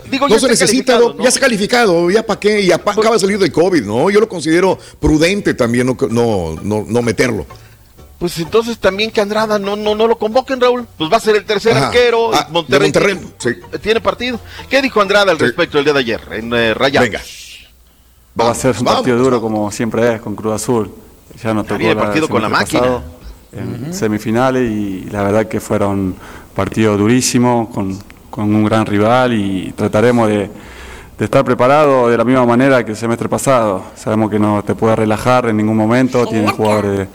Digo, no ya se necesita, Doc, ya está calificado, ya para qué, y apa- acaba de salir del COVID, ¿no? Yo lo considero prudente también no, no, no, no meterlo. Pues entonces también que Andrada no, no, no lo convoquen, Raúl. Pues va a ser el tercer Ajá. arquero. y Ah, Monterrey, Monterrey, tiene, tiene partido. ¿Qué dijo Andrada al respecto el día de ayer en eh, Rayados? Venga. Va a ser un Vamos, partido duro como siempre es con Cruz Azul. Ya nos tocó Había partido el con la máquina. pasado en semifinales y la verdad que fueron partidos durísimos con, con un gran rival y trataremos de, de estar preparados de la misma manera que el semestre pasado. Sabemos que no te puede relajar en ningún momento, tiene jugadores de,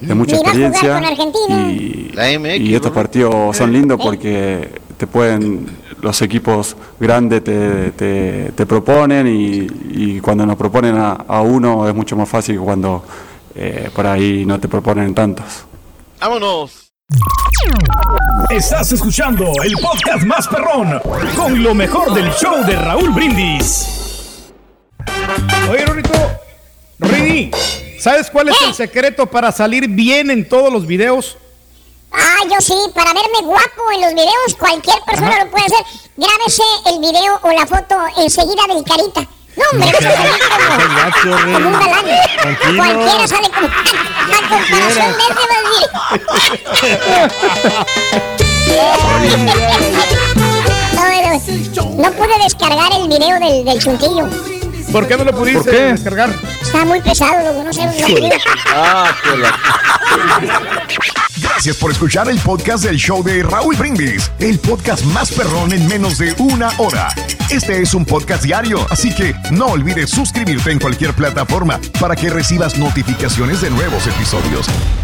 de mucha experiencia con Argentina. y, La MX, y estos partidos son lindos porque te pueden los equipos grandes te, te- te proponen y, y cuando nos proponen a, a uno es mucho más fácil que cuando eh, por ahí no te proponen tantos. Vámonos. Estás escuchando el podcast más perrón con lo mejor del show de Raúl Brindis. Oye, Rorito, Rini, ¿sabes cuál es el secreto para salir bien en todos los videos? Ah, yo sí, para verme guapo en los videos, cualquier persona Ajá. lo puede hacer. Grábese el video o la foto enseguida del carita. No, hombre, No como, Rey. como un galán. Tranquilo. Cualquiera sale como. A comparación de ese. No, no, no pude descargar el video del, del chuntillo. ¿Por qué no lo pudiste ¿Por qué? descargar? Está muy pesado, loco, no sé. Ah, Gracias por escuchar el podcast del show de Raúl Brindis, el podcast más perrón en menos de una hora. Este es un podcast diario, así que no olvides suscribirte en cualquier plataforma para que recibas notificaciones de nuevos episodios.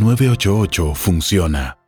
988 funciona.